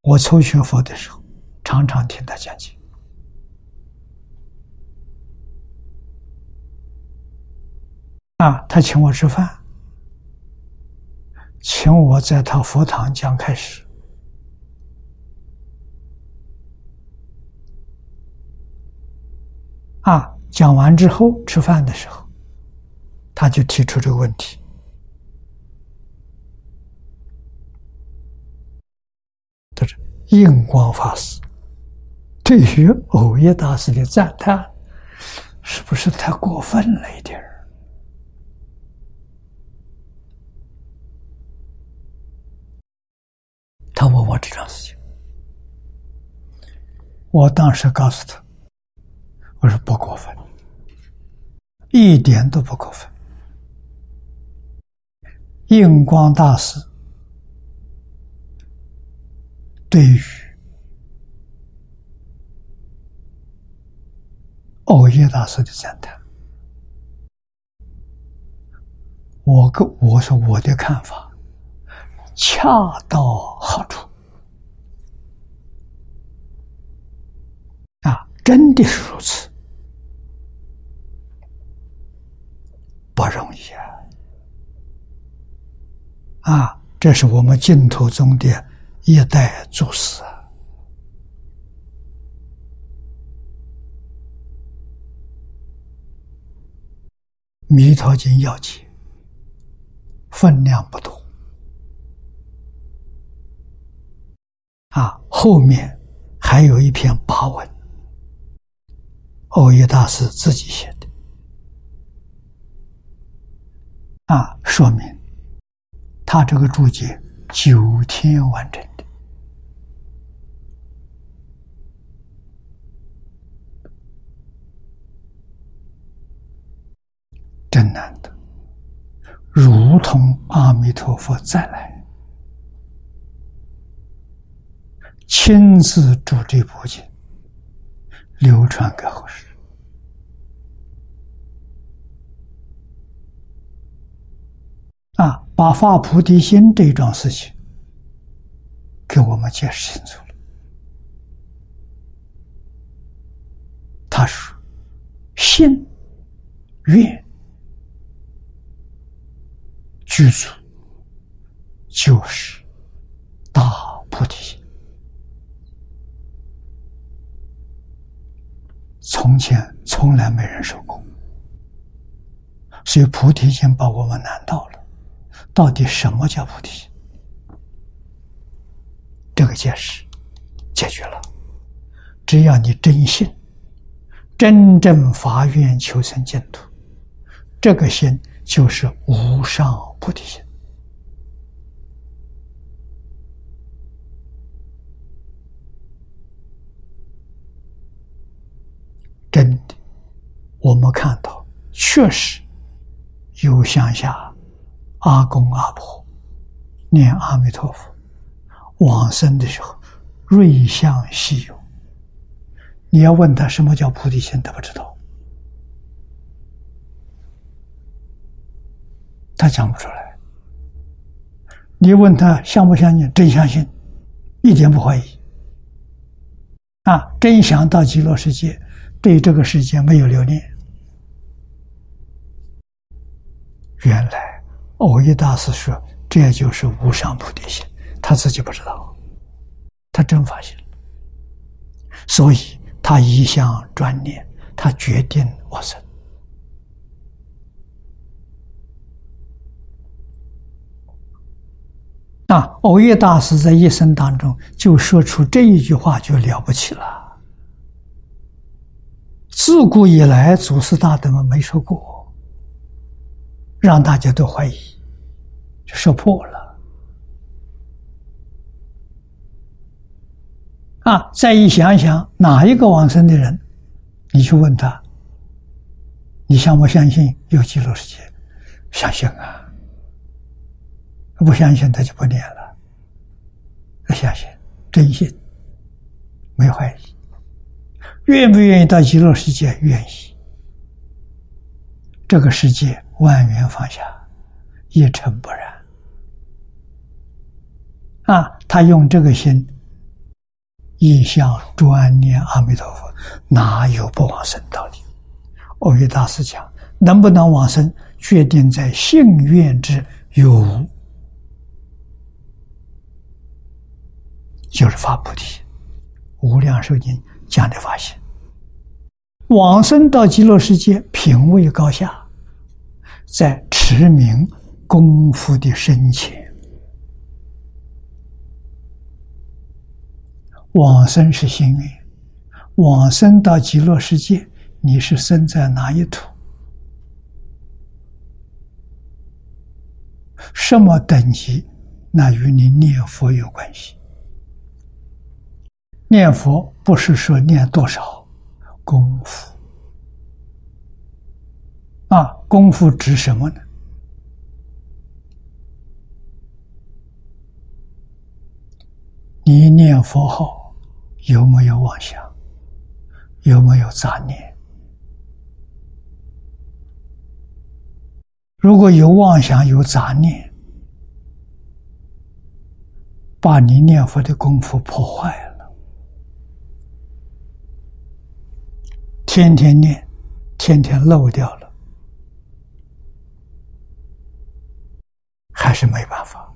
我初学佛的时候常常听他讲经。啊他请我吃饭请我在他佛堂讲开始。啊讲完之后吃饭的时候他就提出这个问题。印光法师对于偶耶大师的赞叹，是不是太过分了一点？”他问我这桩事情，我当时告诉他：“我说不过分，一点都不过分。印光大师对于欧耶大师的赞叹，我个我说我的看法。”恰到好处啊！真的是如此，不容易啊！啊，这是我们净土中的一代祖师啊，《弥陀经》要解，分量不多。啊，后面还有一篇八文，欧耶大师自己写的，啊，说明他这个注解九天完成真难得，如同阿弥陀佛再来。亲自主这部经，流传给后世啊，把发菩提心这一桩事情给我们解释清楚了。他说：“心愿具足，就是大菩提心。”从前从来没人说过，所以菩提心把我们难到了。到底什么叫菩提心？这个解释解决了。只要你真信，真正发愿求生净土，这个心就是无上菩提心。真的，我们看到确实有乡下阿公阿婆念阿弥陀佛往生的时候，瑞相稀有。你要问他什么叫菩提心，他不知道，他讲不出来。你问他相不相信，真相信，一点不怀疑。啊，真想到极乐世界。对这个世界没有留恋，原来欧耶大师说这就是无上菩提心，他自己不知道，他真发现了，所以他一向专念，他决定往生。那欧耶大师在一生当中就说出这一句话，就了不起了。自古以来，祖师大德们没说过，让大家都怀疑，说破了。啊，再一想想，哪一个往生的人，你去问他，你相不相信有极乐世界？相信啊，不相信他就不念了。不相信，真心，没怀疑。愿不愿意到极乐世界？愿意。这个世界万缘放下，一尘不染。啊，他用这个心，一向专念阿弥陀佛，哪有不往生道理？欧耶大师讲，能不能往生，决定在信愿之有无，就是发菩提。无量寿经讲的发心，往生到极乐世界，品位高下，在持名功夫的深浅。往生是幸运，往生到极乐世界，你是生在哪一土？什么等级？那与你念佛有关系。念佛不是说念多少功夫啊，功夫指什么呢？你念佛后。有没有妄想？有没有杂念？如果有妄想、有杂念，把你念佛的功夫破坏了。天天念，天天漏掉了，还是没办法。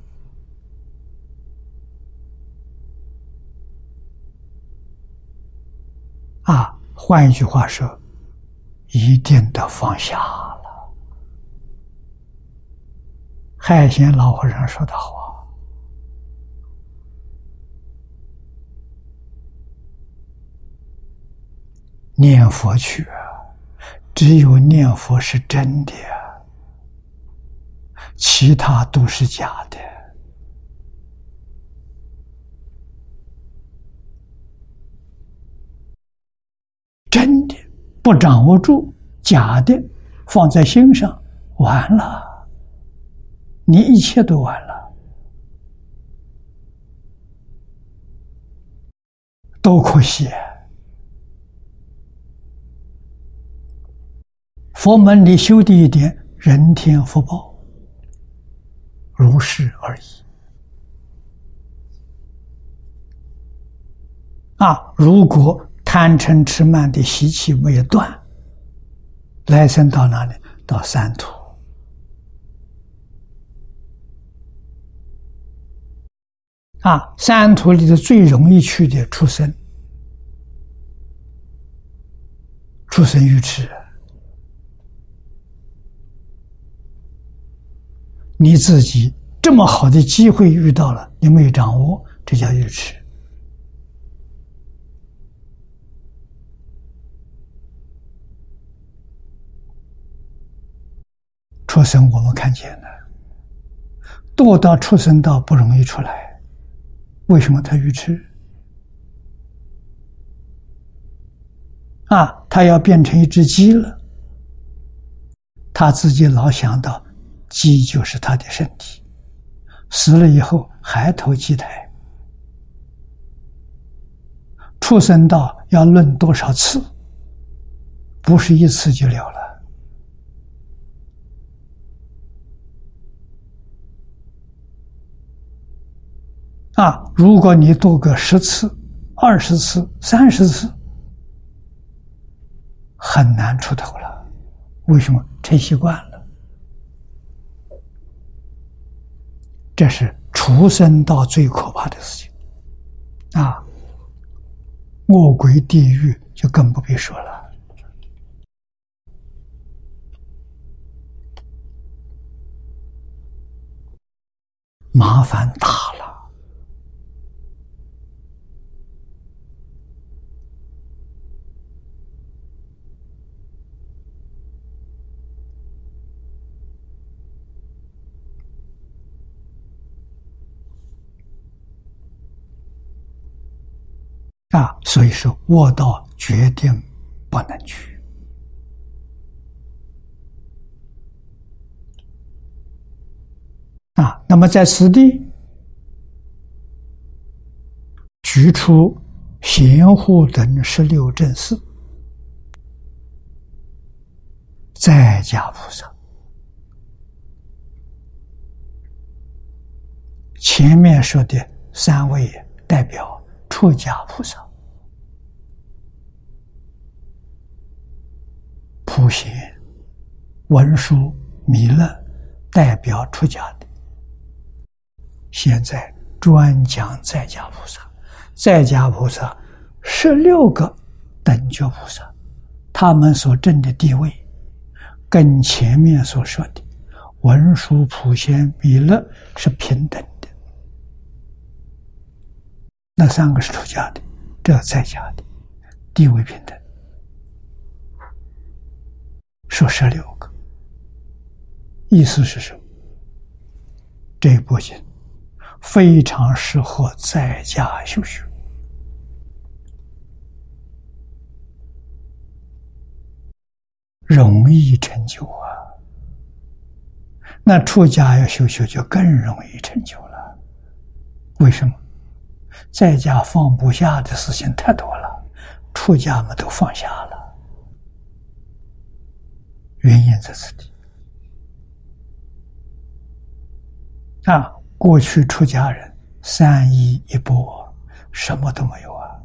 啊，换一句话说，一定得放下了。海贤老和尚说的好，念佛去，只有念佛是真的，其他都是假的。真的不掌握住，假的放在心上，完了，你一切都完了。多可惜！佛门里修的一点人天福报，如是而已。啊，如果。贪嗔痴慢的习气没有断，来生到哪里？到三途。啊，三途里头最容易去的出生，出生愚痴。你自己这么好的机会遇到了，你没有掌握，这叫愚痴。出生我们看见了，堕到畜生道不容易出来，为什么他愚痴？啊，他要变成一只鸡了，他自己老想到鸡就是他的身体，死了以后还投鸡胎，畜生道要论多少次，不是一次就了了。啊！如果你多个十次、二十次、三十次，很难出头了。为什么？成习惯了。这是出生到最可怕的事情。啊，恶鬼地狱就更不必说了，麻烦大了。啊，所以说卧道决定不能去啊。那么在此地举出贤护等十六正士，在家菩萨，前面说的三位代表出家菩萨。普贤、文殊、弥勒代表出家的，现在专讲在家菩萨。在家菩萨十六个等觉菩萨，他们所证的地位，跟前面所说的文殊、普贤、弥勒是平等的。那三个是出家的，这在家的地位平等。说十六个，意思是什么？这部经非常适合在家修学，容易成就啊。那出家要修修就更容易成就了。为什么？在家放不下的事情太多了，出家嘛都放下。原因在此地啊！过去出家人三衣一钵，什么都没有啊！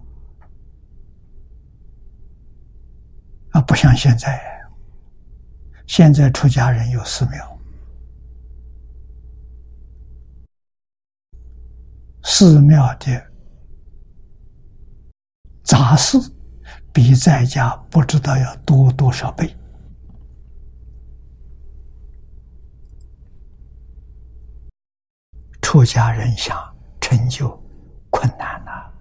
啊，不像现在，现在出家人有寺庙，寺庙的杂事比在家不知道要多多少倍。出家人想成就困难呐！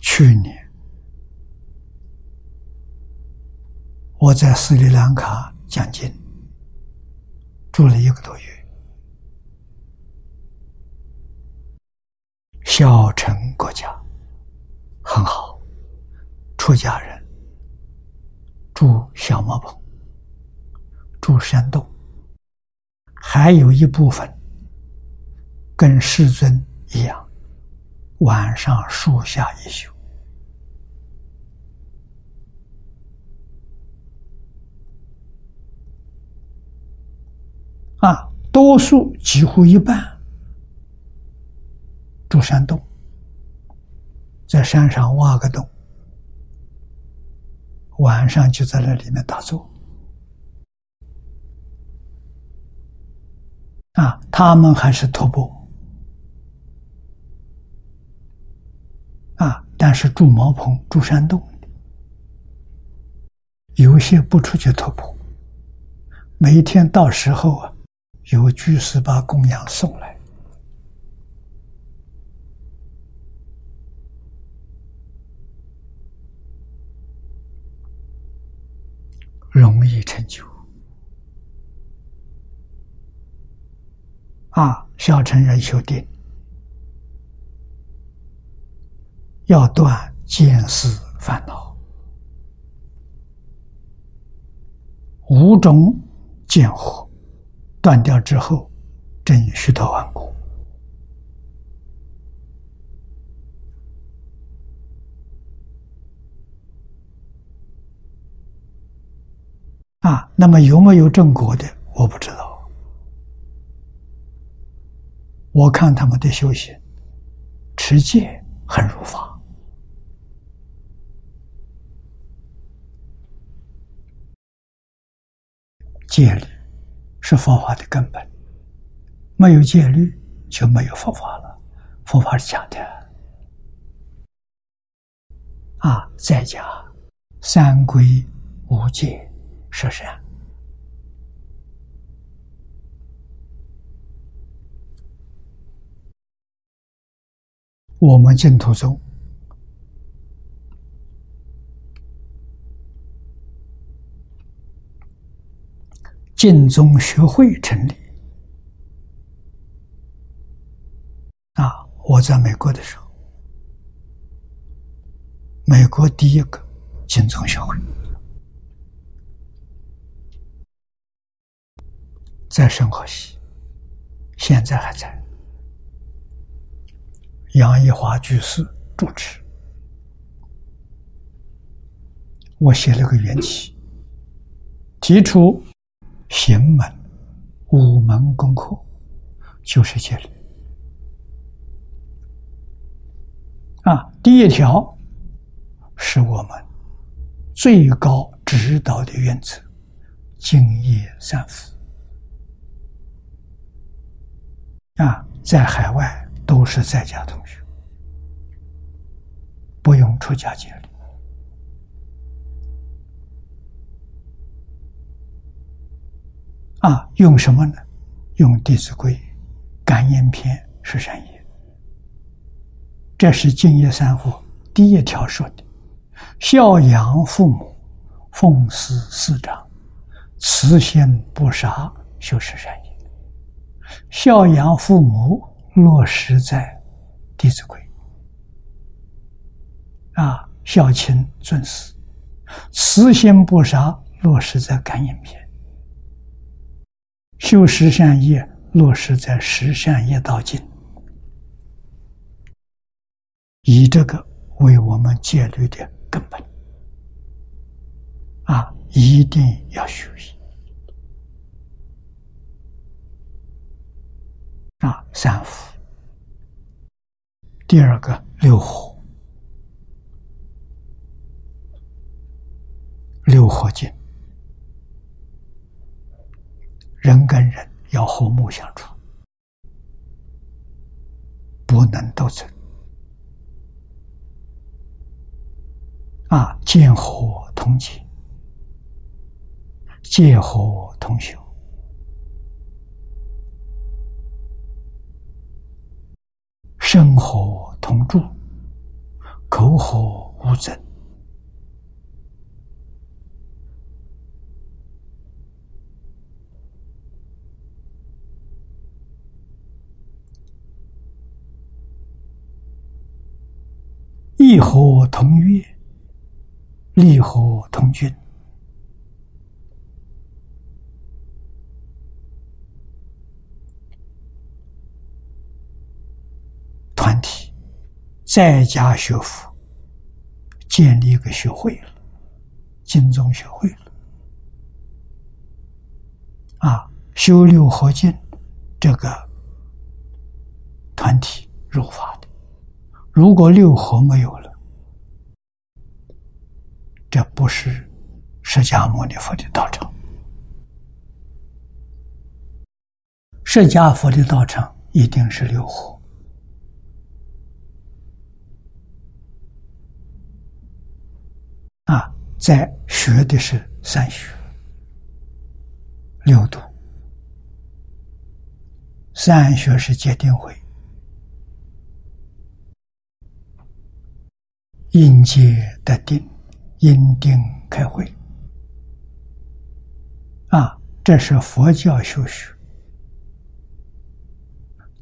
去年我在斯里兰卡讲经，住了一个多月。小城国家。很好，出家人。住小茅棚，住山洞，还有一部分。跟世尊一样，晚上树下一宿，啊，多数几乎一半。住山洞，在山上挖个洞，晚上就在那里面打坐。啊，他们还是徒步，啊，但是住茅棚、住山洞，有些不出去徒步，每天到时候啊，有居士把供养送来。容易成就啊！小乘人修定，要断见思烦恼，五种见惑断掉之后，正须陀万果。啊，那么有没有正果的？我不知道。我看他们的修行，持戒很如法，戒律是佛法的根本，没有戒律就没有佛法了。佛法是假的。啊，在家三规五戒。是不我们净土宗净宗学会成立啊！我在美国的时候，美国第一个净宗学会。在圣河西，现在还在。杨一华居士主持，我写了个缘起，提出行门五门功课，就是戒律啊。第一条是我们最高指导的原则，敬业三福啊，在海外都是在家同学，不用出家戒律啊，用什么呢？用《弟子规》《感应篇》十善业，这是敬业三福第一条说的：孝养父母，奉事师长，慈心不杀，修十善业。孝养父母落实在《弟子规》啊，孝亲尊师；慈心不杀落实在《感应篇》。修十善业，落实在十善业道经，以这个为我们戒律的根本啊，一定要学习啊！三福，第二个六合，六合经。人跟人要和睦相处，不能斗争。啊，见和同解，见和同修，身和同住，口和无争。义和同悦，利和同均。团体在家学佛，建立一个学会了，金宗学会了。啊，修六合敬这个团体入法的。如果六合没有了，这不是释迦牟尼佛的道场。释迦佛的道场一定是六合啊，在学的是三学六度，三学是戒定会。应戒得定，因定开会。啊，这是佛教修学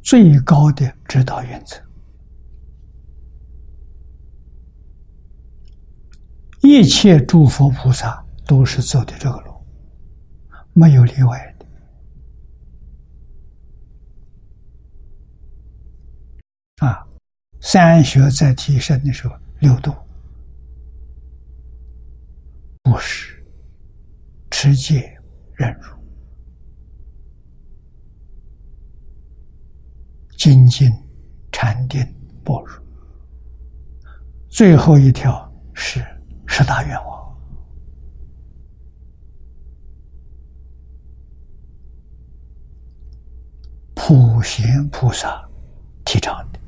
最高的指导原则。一切诸佛菩萨都是走的这个路，没有例外的。啊，三学在提升的时候。六度，布施、持戒、忍辱、精进、禅定、般若。最后一条是十大愿望，普贤菩萨提倡的。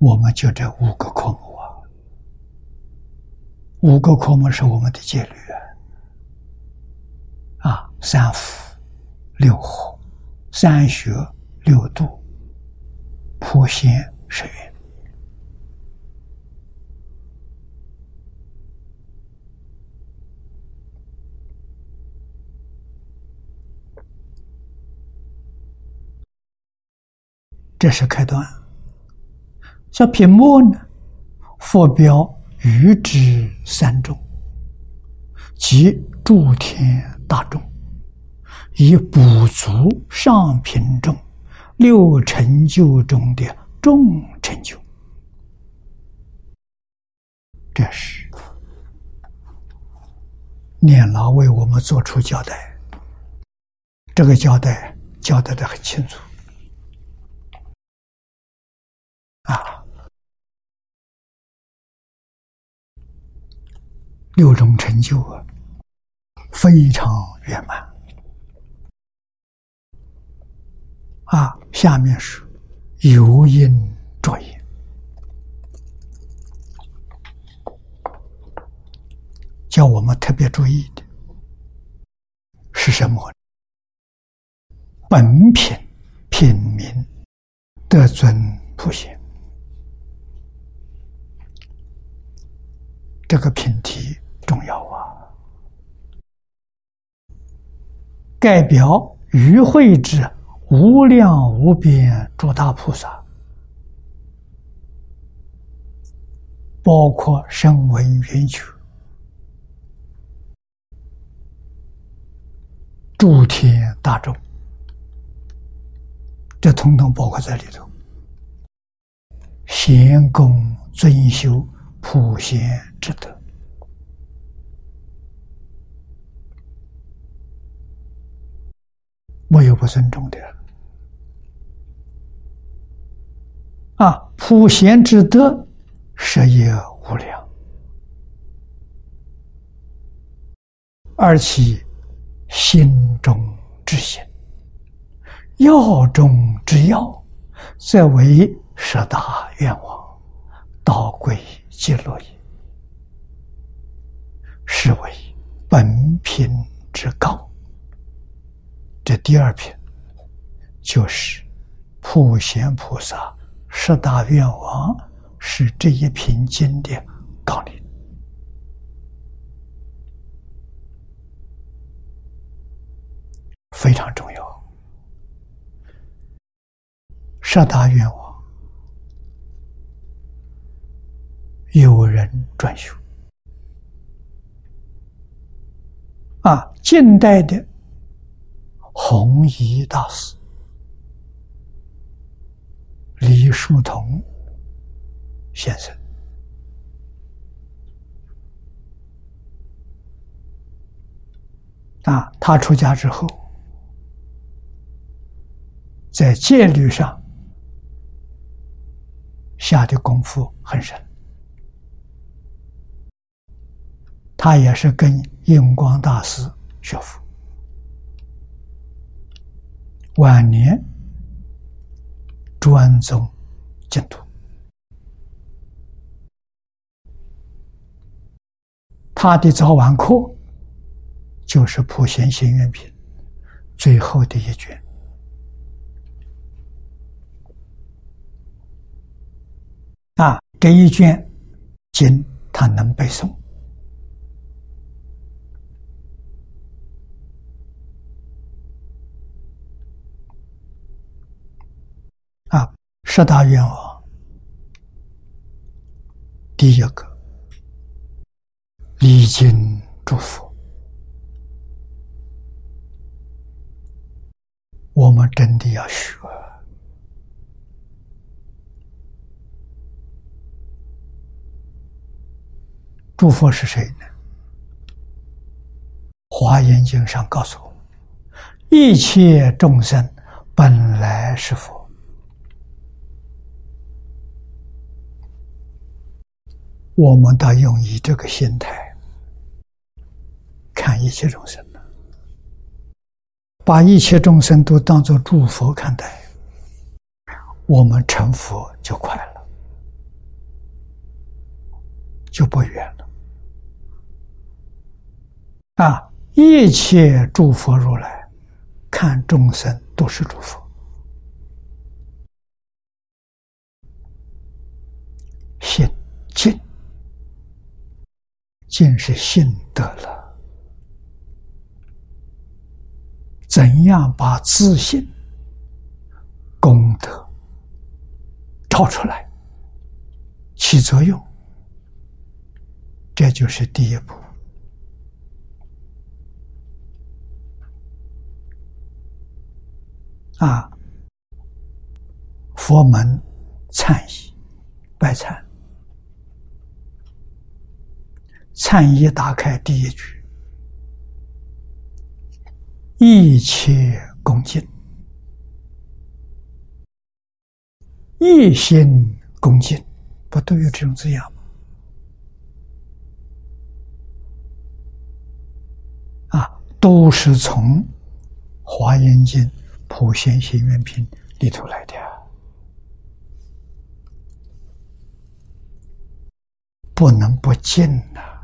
我们就这五个科目啊，五个科目是我们的戒律啊，啊，三福、六合、三学、六度、普贤、十愿，这是开端。叫品末呢？佛标欲知三众，即诸天大众，以补足上品中六成就中的众成就。这是念老为我们做出交代，这个交代交代的很清楚。啊六种成就啊，非常圆满。啊，下面是有因作因，叫我们特别注意的是什么？本品品名德尊普贤，这个品题重要啊！代表与会之无量无边诸大菩萨，包括声闻缘觉、诸天大众。这统统包括在里头，贤功尊修普贤之德，没有不尊重的。啊，普贤之德，实也无量，而其心中之心。要中之要，则为十大愿望，道归极乐也。是为本品之高。这第二品，就是普贤菩萨十大愿望，是这一品经的纲领，非常重要。十大愿望，有人转修啊！近代的弘一大师李叔同先生啊，他出家之后，在戒律上。下的功夫很深，他也是跟印光大师学佛，晚年专宗净土。他的早晚课就是《普贤行愿品》最后的一卷。啊，这一卷经他能背诵啊，十大愿望，第一个礼经祝福，我们真的要学。诸佛是谁呢？华严经上告诉我们：一切众生本来是佛。我们要用以这个心态看一切众生把一切众生都当作诸佛看待，我们成佛就快了，就不远了。啊！一切诸佛如来看众生都是诸佛，信尽，尽是信得了。怎样把自信功德照出来，起作用？这就是第一步。啊！佛门忏仪拜忏，忏一打开第一句：一切恭敬，一心恭敬，不都有这种字样吗？啊！都是从《华严经》《普贤行愿品》里头来的，不能不敬呐！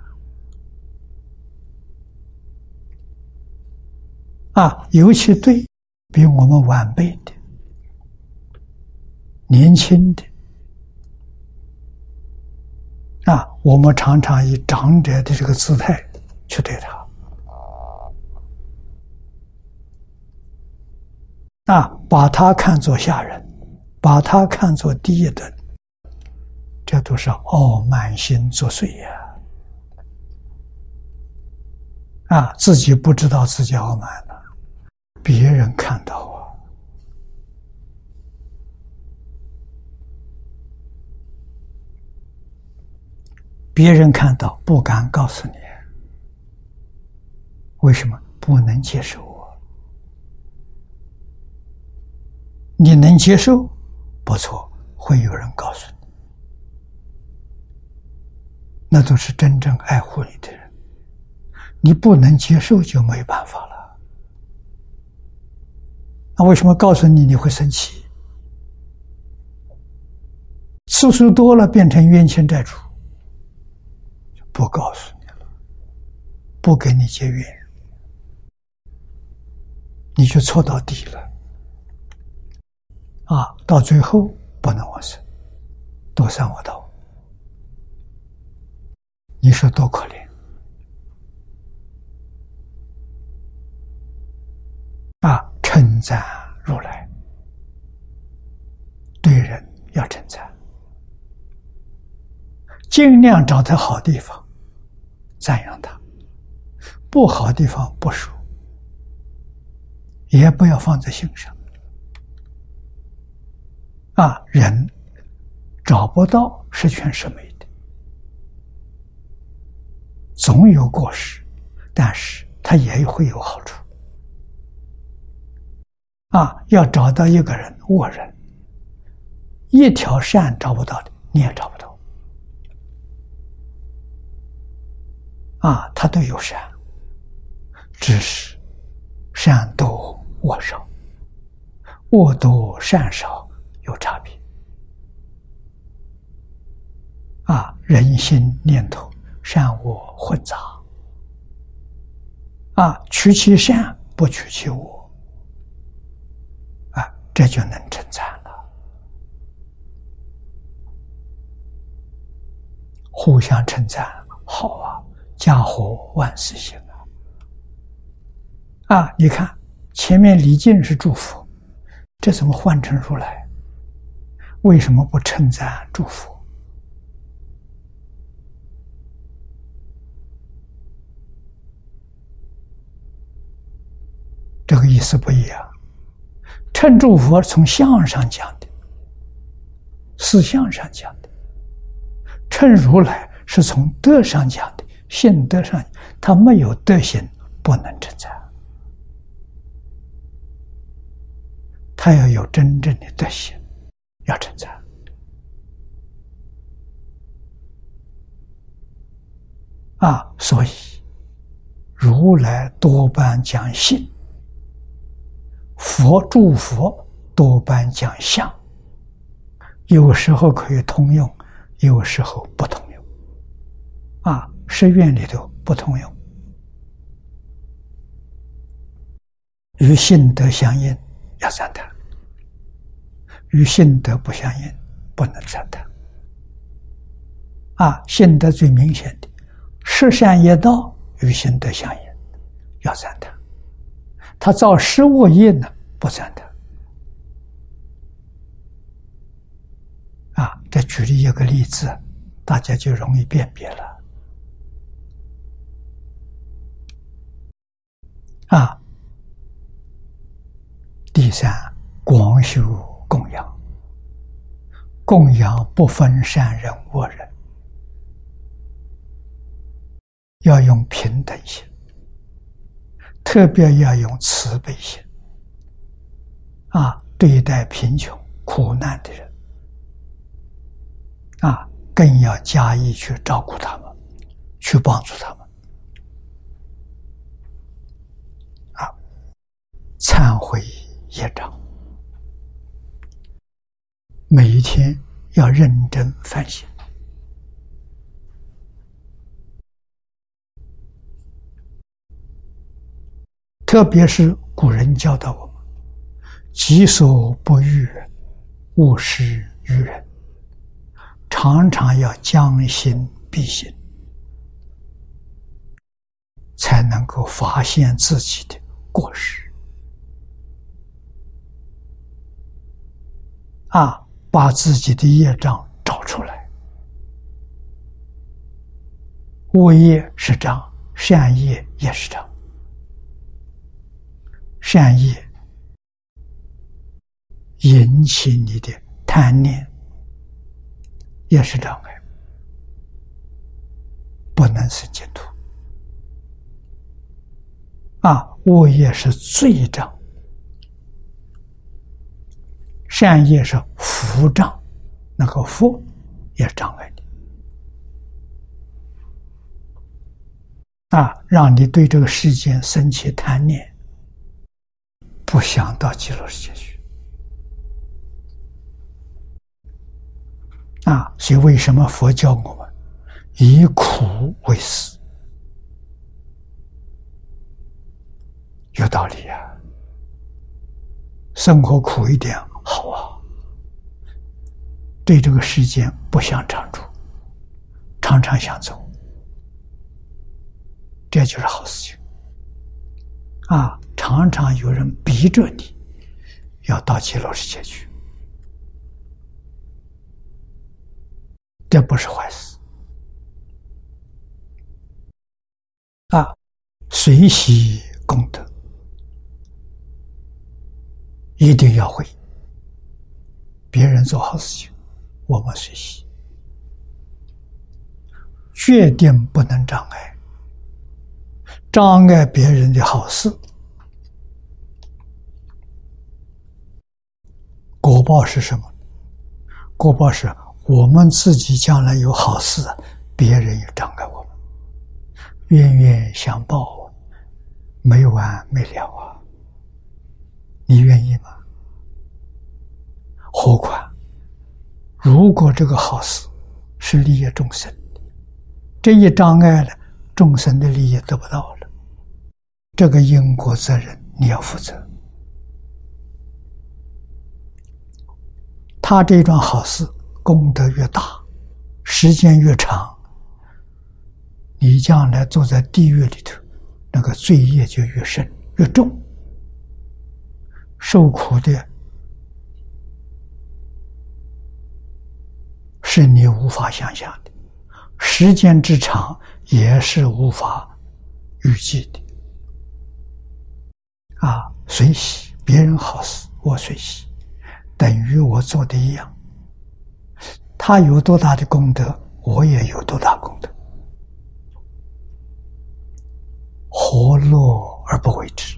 啊尤其对比我们晚辈的、年轻的。啊，我们常常以长者的这个姿态去对他，啊，把他看作下人，把他看作低一等，这都是傲慢心作祟呀！啊，自己不知道自己傲慢了，别人看到我。别人看到不敢告诉你，为什么不能接受我？你能接受，不错，会有人告诉你，那都是真正爱护你的人。你不能接受，就没办法了。那为什么告诉你你会生气？次数多了，变成冤亲债主。不告诉你了，不给你结缘，你就错到底了。啊，到最后不能往生，多三我道，你说多可怜啊！称赞如来，对人要称赞，尽量找他好地方。赞扬他，不好地方不说，也不要放在心上。啊，人找不到十全十美的，总有过失，但是他也会有好处。啊，要找到一个人恶人，一条善找不到的，你也找不到。啊，他都有善，只是善多恶少，恶多善少有差别。啊，人心念头善恶混杂，啊，取其善不取其恶，这就能称赞了，互相称赞，好啊。家和万事兴啊！啊，你看前面礼敬是祝福，这怎么换成如来？为什么不称赞祝福？这个意思不一样。称诸佛从相上讲的，思相上讲的；称如来是从德上讲的。性德上，他没有德行，不能称赞。他要有真正的德行，要称赞。啊，所以如来多半讲性，佛祝佛多半讲相，有时候可以通用，有时候不通用。啊。寺院里头不通用，与性德相应要赞叹，与性德不相应不能赞叹。啊，性德最明显的，十善业道与性德相应，要赞叹。他造十恶业呢，不赞叹。啊，这举例一个例子，大家就容易辨别了。啊，第三，广修供养，供养不分善人恶人，要用平等心，特别要用慈悲心。啊，对待贫穷苦难的人，啊，更要加以去照顾他们，去帮助他们啊。忏悔业障，每一天要认真反省。特别是古人教导我们：“己所不欲，勿施于人。”常常要将心比心，才能够发现自己的过失。啊，把自己的业障找出来。恶业是障，善业也是障。善业引起你的贪念，也是障碍，不能生净土。啊，恶业是罪障，善业是福障，那个福也障碍你，啊，让你对这个世界生起贪念。不想到极乐世界去啊！所以为什么佛教我们以苦为食？有道理呀。生活苦一点好啊，对这个世界不想常住，常常想走，这就是好事情啊。常常有人逼着你要到极乐世界去，这不是坏事啊！随喜功德，一定要会。别人做好事情，我们随喜，决定不能障碍，障碍别人的好事。果报是什么？果报是我们自己将来有好事，别人也障碍我们，冤冤相报，没完没了啊！你愿意吗？何况，如果这个好事是利益众生，这一障碍了，众生的利益得不到了，这个因果责任你要负责。他这桩好事功德越大，时间越长，你将来坐在地狱里头，那个罪业就越深越重，受苦的是你无法想象的，时间之长也是无法预计的。啊，随喜别人好事，我随喜。等于我做的一样，他有多大的功德，我也有多大功德，何乐而不为之？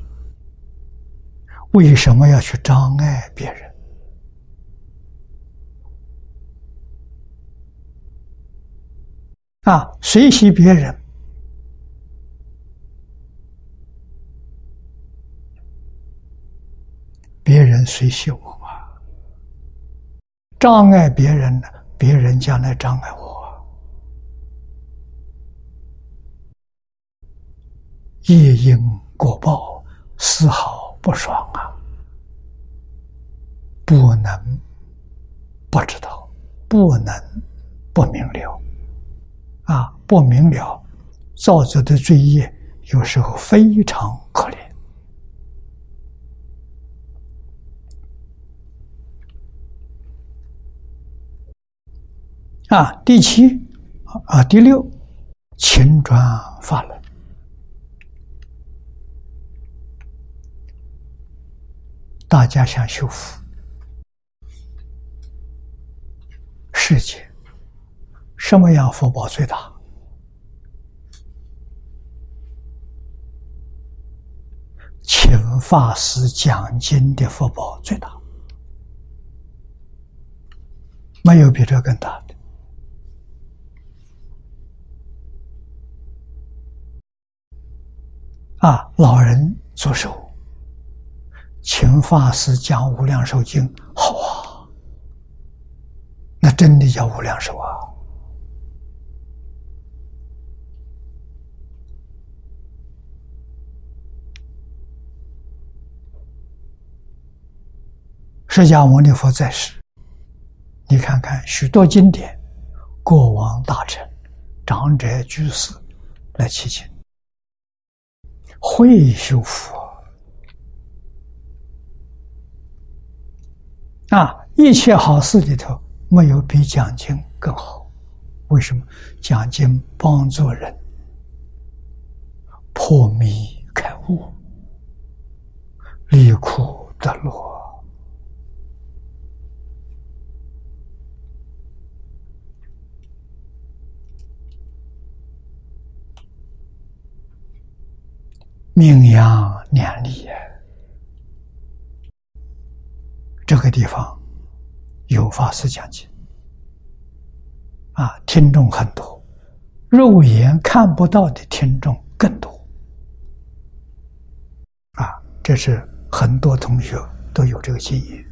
为什么要去障碍别人？啊，随喜别人，别人随喜我。障碍别人的，别人将来障碍我，业因果报，丝毫不爽啊！不能不知道，不能不明了啊！不明了，造作的罪业有时候非常可怜。啊，第七，啊，第六，勤转法轮，大家想修复世界，什么样福报最大？请法师讲经的福报最大，没有比这更大的。啊，老人做寿，请法师讲《无量寿经》，好啊，那真的叫无量寿啊！释迦牟尼佛在世，你看看许多经典，国王大臣、长者居士来祈请，会修福啊！一切好事里头，没有比讲经更好。为什么？讲经帮助人破迷开悟，离苦得乐。名扬两利，这个地方有法师讲经啊，听众很多，肉眼看不到的听众更多啊，这是很多同学都有这个经验。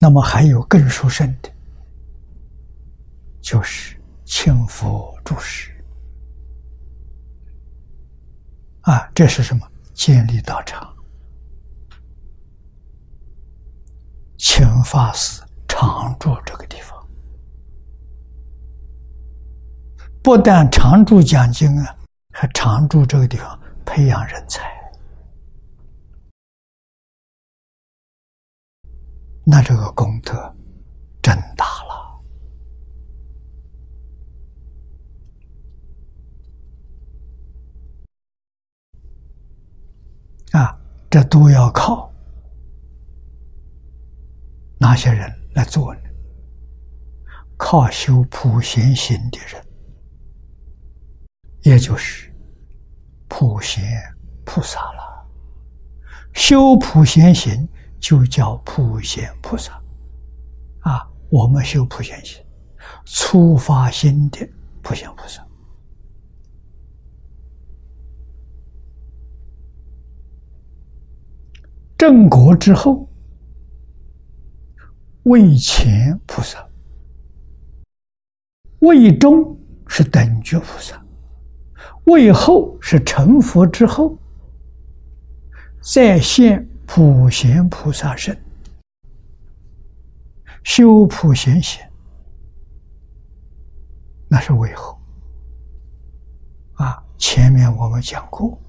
那么还有更殊胜的，就是。请佛住世啊！这是什么？建立道场，请法师常住这个地方，不但常住讲经啊，还常住这个地方培养人才，那这个功德真大了。啊，这都要靠哪些人来做呢？靠修普贤行的人，也就是普贤菩萨了。修普贤行就叫普贤菩萨。啊，我们修普贤行，初发心的普贤菩萨。正果之后，为前菩萨，为中是等觉菩萨，为后是成佛之后，再现普贤菩萨身，修普贤行，那是为后。啊，前面我们讲过，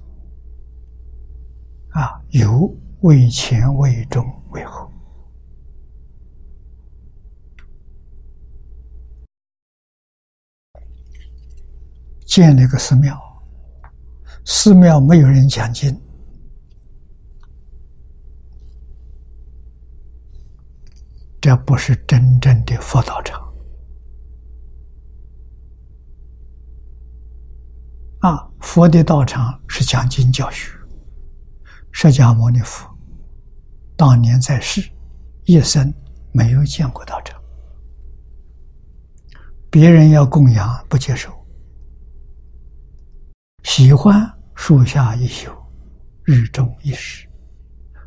啊有。为前为中为后，建了个寺庙。寺庙没有人讲经，这不是真正的佛道场。啊，佛的道场是讲经教学。释迦牟尼佛当年在世，一生没有见过道场，别人要供养不接受，喜欢树下一宿，日中一时，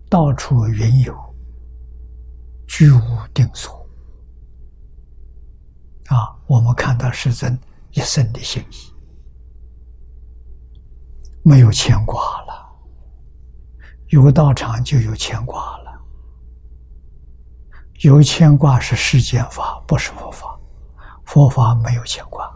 到处云游，居无定所。啊，我们看到世尊一生的心意，没有牵挂了。有道场就有牵挂了，有牵挂是世间法，不是佛法。佛法没有牵挂。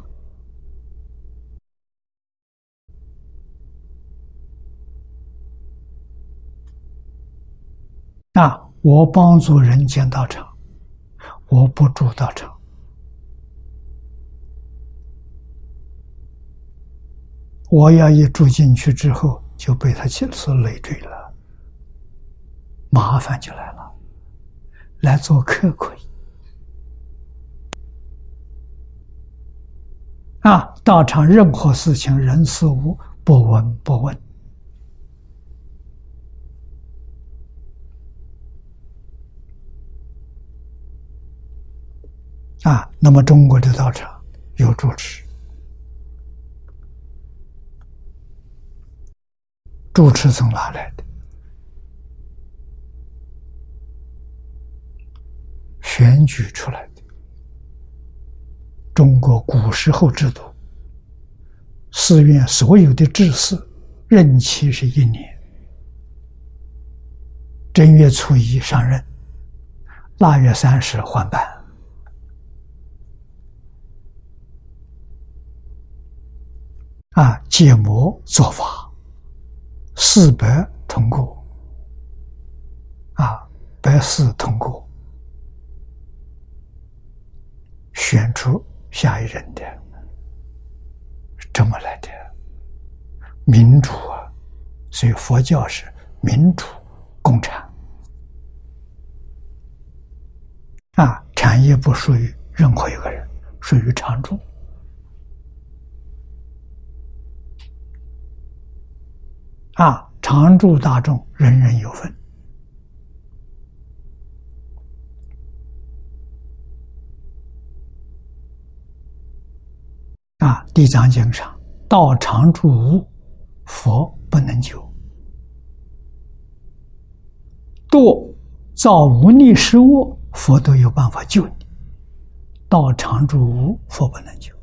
那我帮助人间道场，我不住道场，我要一住进去之后，就被他所累赘了。麻烦就来了，来做客可以啊！道场任何事情、人事物不闻不问啊。那么，中国的道场有主持，主持从哪来的？选举出来的。中国古时候制度，寺院所有的智士任期是一年，正月初一上任，腊月三十换班。啊，解魔做法，四百通过，啊，百事通过，选出下一任的，这么来的，民主啊，所以佛教是民主共产，啊，产业不属于任何一个人，属于常住。啊，常住大众，人人有份。啊，《地藏经》上，道常住无佛不能救，堕造无逆失恶，佛都有办法救你。道常住无佛不能救，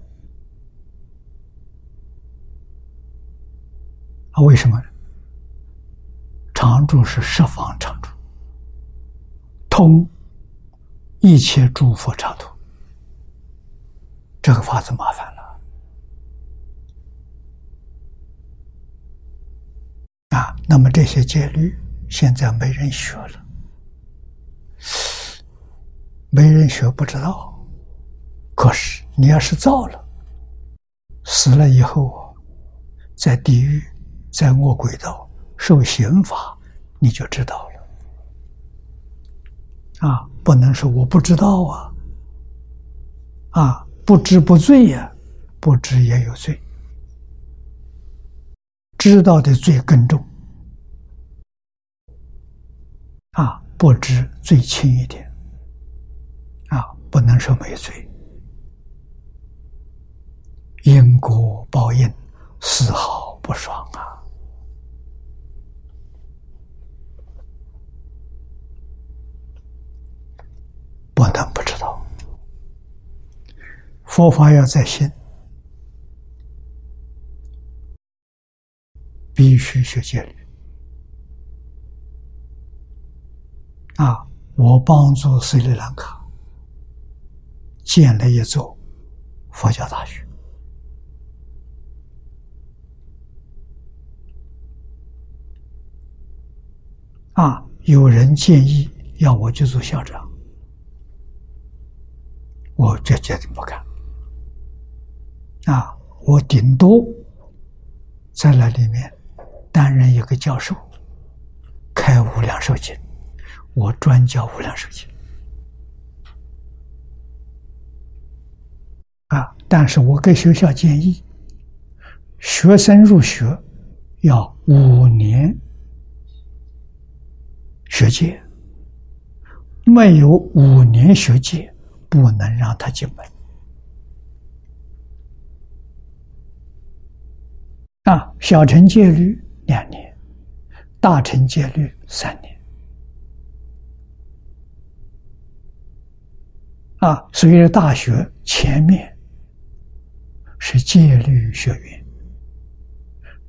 啊，为什么？常住是十方常住，通一切诸佛刹土，这个法子麻烦了啊！那么这些戒律现在没人学了，没人学不知道。可是你要是造了，死了以后在地狱，在恶鬼道。受刑法，你就知道了啊！不能说我不知道啊！啊，不知不罪呀，不知也有罪，知道的罪更重啊！不知罪轻一点啊！不能说没罪，因果报应丝毫不爽啊！不能不知道，佛法要在心，必须学戒律。啊，我帮助斯里兰卡建了一座佛教大学。啊，有人建议要我去做校长。我就决定不干啊！我顶多在那里面担任一个教授，开无量寿经，我专教无量寿经啊！但是我给学校建议，学生入学要五年学界，没有五年学界。不能让他进门啊！小乘戒律两年，大乘戒律三年啊！所以大学前面是戒律学院，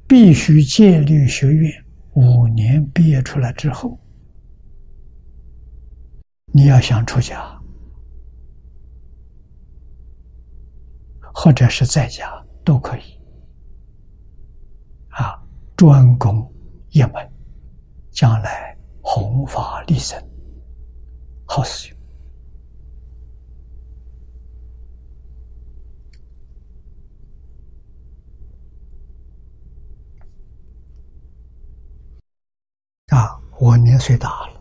必须戒律学院五年毕业出来之后，你要想出家。或者是在家都可以，专攻一门，将来弘法利生，好使用。啊，我年岁大了，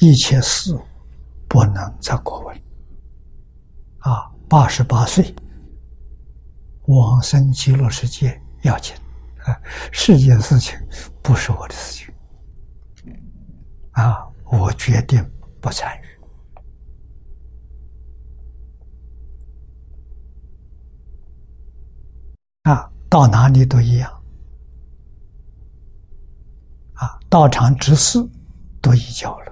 一切事不能再过问，啊。八十八岁，往生极乐世界要紧啊！世界事情不是我的事情啊！我决定不参与啊！到哪里都一样啊，道场执事都移交了。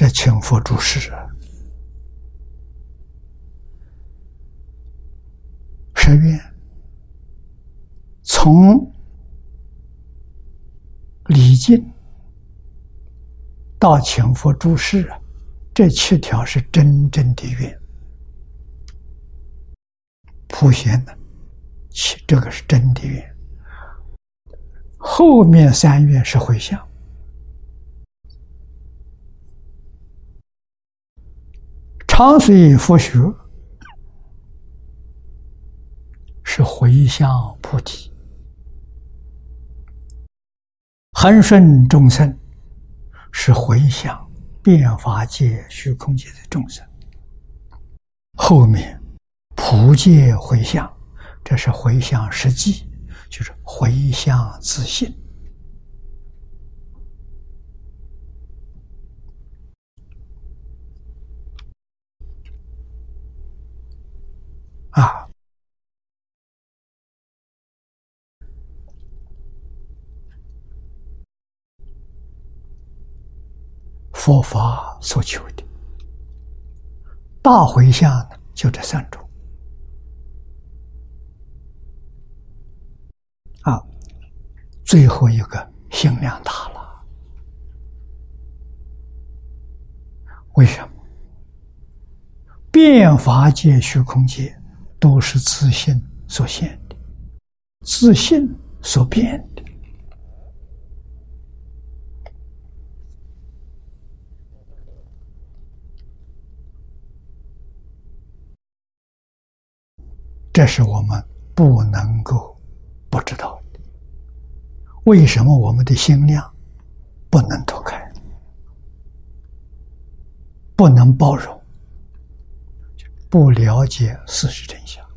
这请佛住世啊，十愿从礼敬到请佛住世啊，这七条是真正的愿，普贤的，这个是真的愿，后面三愿是回向。常随佛学是回向菩提，恒顺众生是回向变法界、虚空界的众生。后面普界回向，这是回向实际，就是回向自信。啊！佛法所求的大回向呢，就这三种。啊，最后一个心量大了，为什么？变法界、虚空界。都是自信所现的，自信所变的，这是我们不能够不知道的。为什么我们的心量不能脱开，不能包容？不了解事实真相，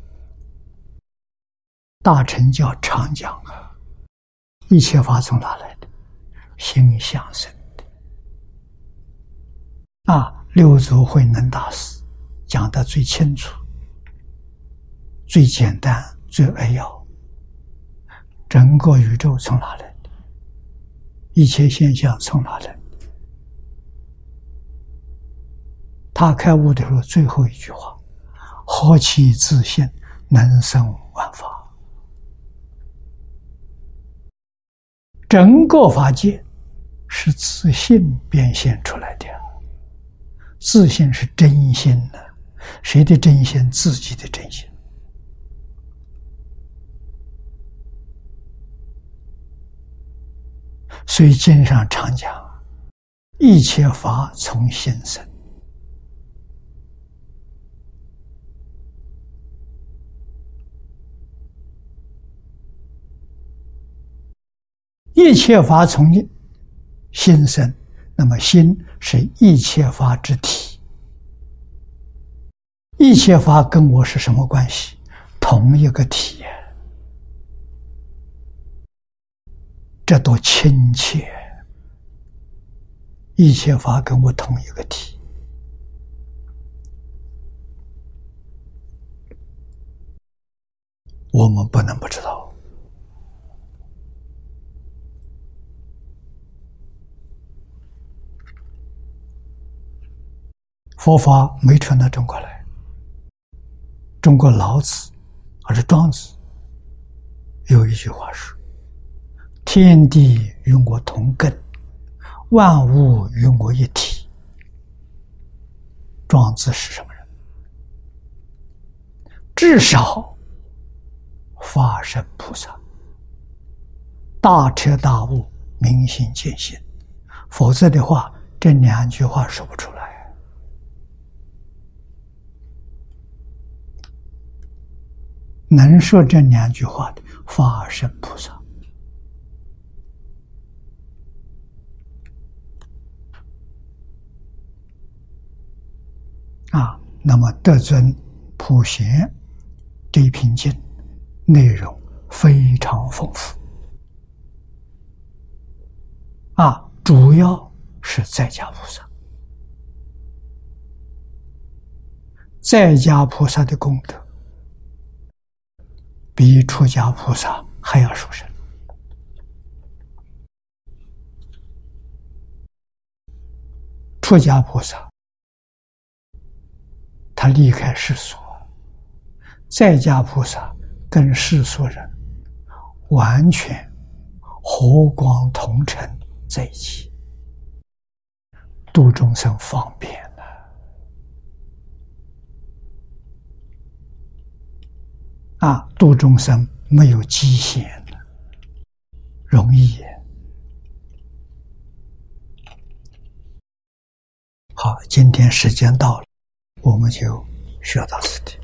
大乘教常讲啊，一切法从哪来的？心相生的。啊，六祖慧能大师讲的最清楚、最简单、最扼要。整个宇宙从哪来的？一切现象从哪来？他开悟的时候，最后一句话。何其自信，能生万法。整个法界是自信变现出来的，自信是真心的。谁的真心？自己的真心。所以经上常讲：一切法从心生。一切法从心生，那么心是一切法之体。一切法跟我是什么关系？同一个体，这多亲切！一切法跟我同一个体，我们不能不知道。佛法没传到中国来，中国老子还是庄子有一句话是：“天地与我同根，万物与我一体。”庄子是什么人？至少法身菩萨，大彻大悟，明心见性，否则的话，这两句话说不出来。能说这两句话的法身菩萨。啊，那么德尊普贤这一篇经内容非常丰富。啊，主要是在家菩萨，在家菩萨的功德比出家菩萨还要殊胜。出家菩萨，他离开世俗；在家菩萨跟世俗人完全和光同尘在一起，度众生方便了啊！度众生没有极限，容易。好，今天时间到了，我们就学到此地。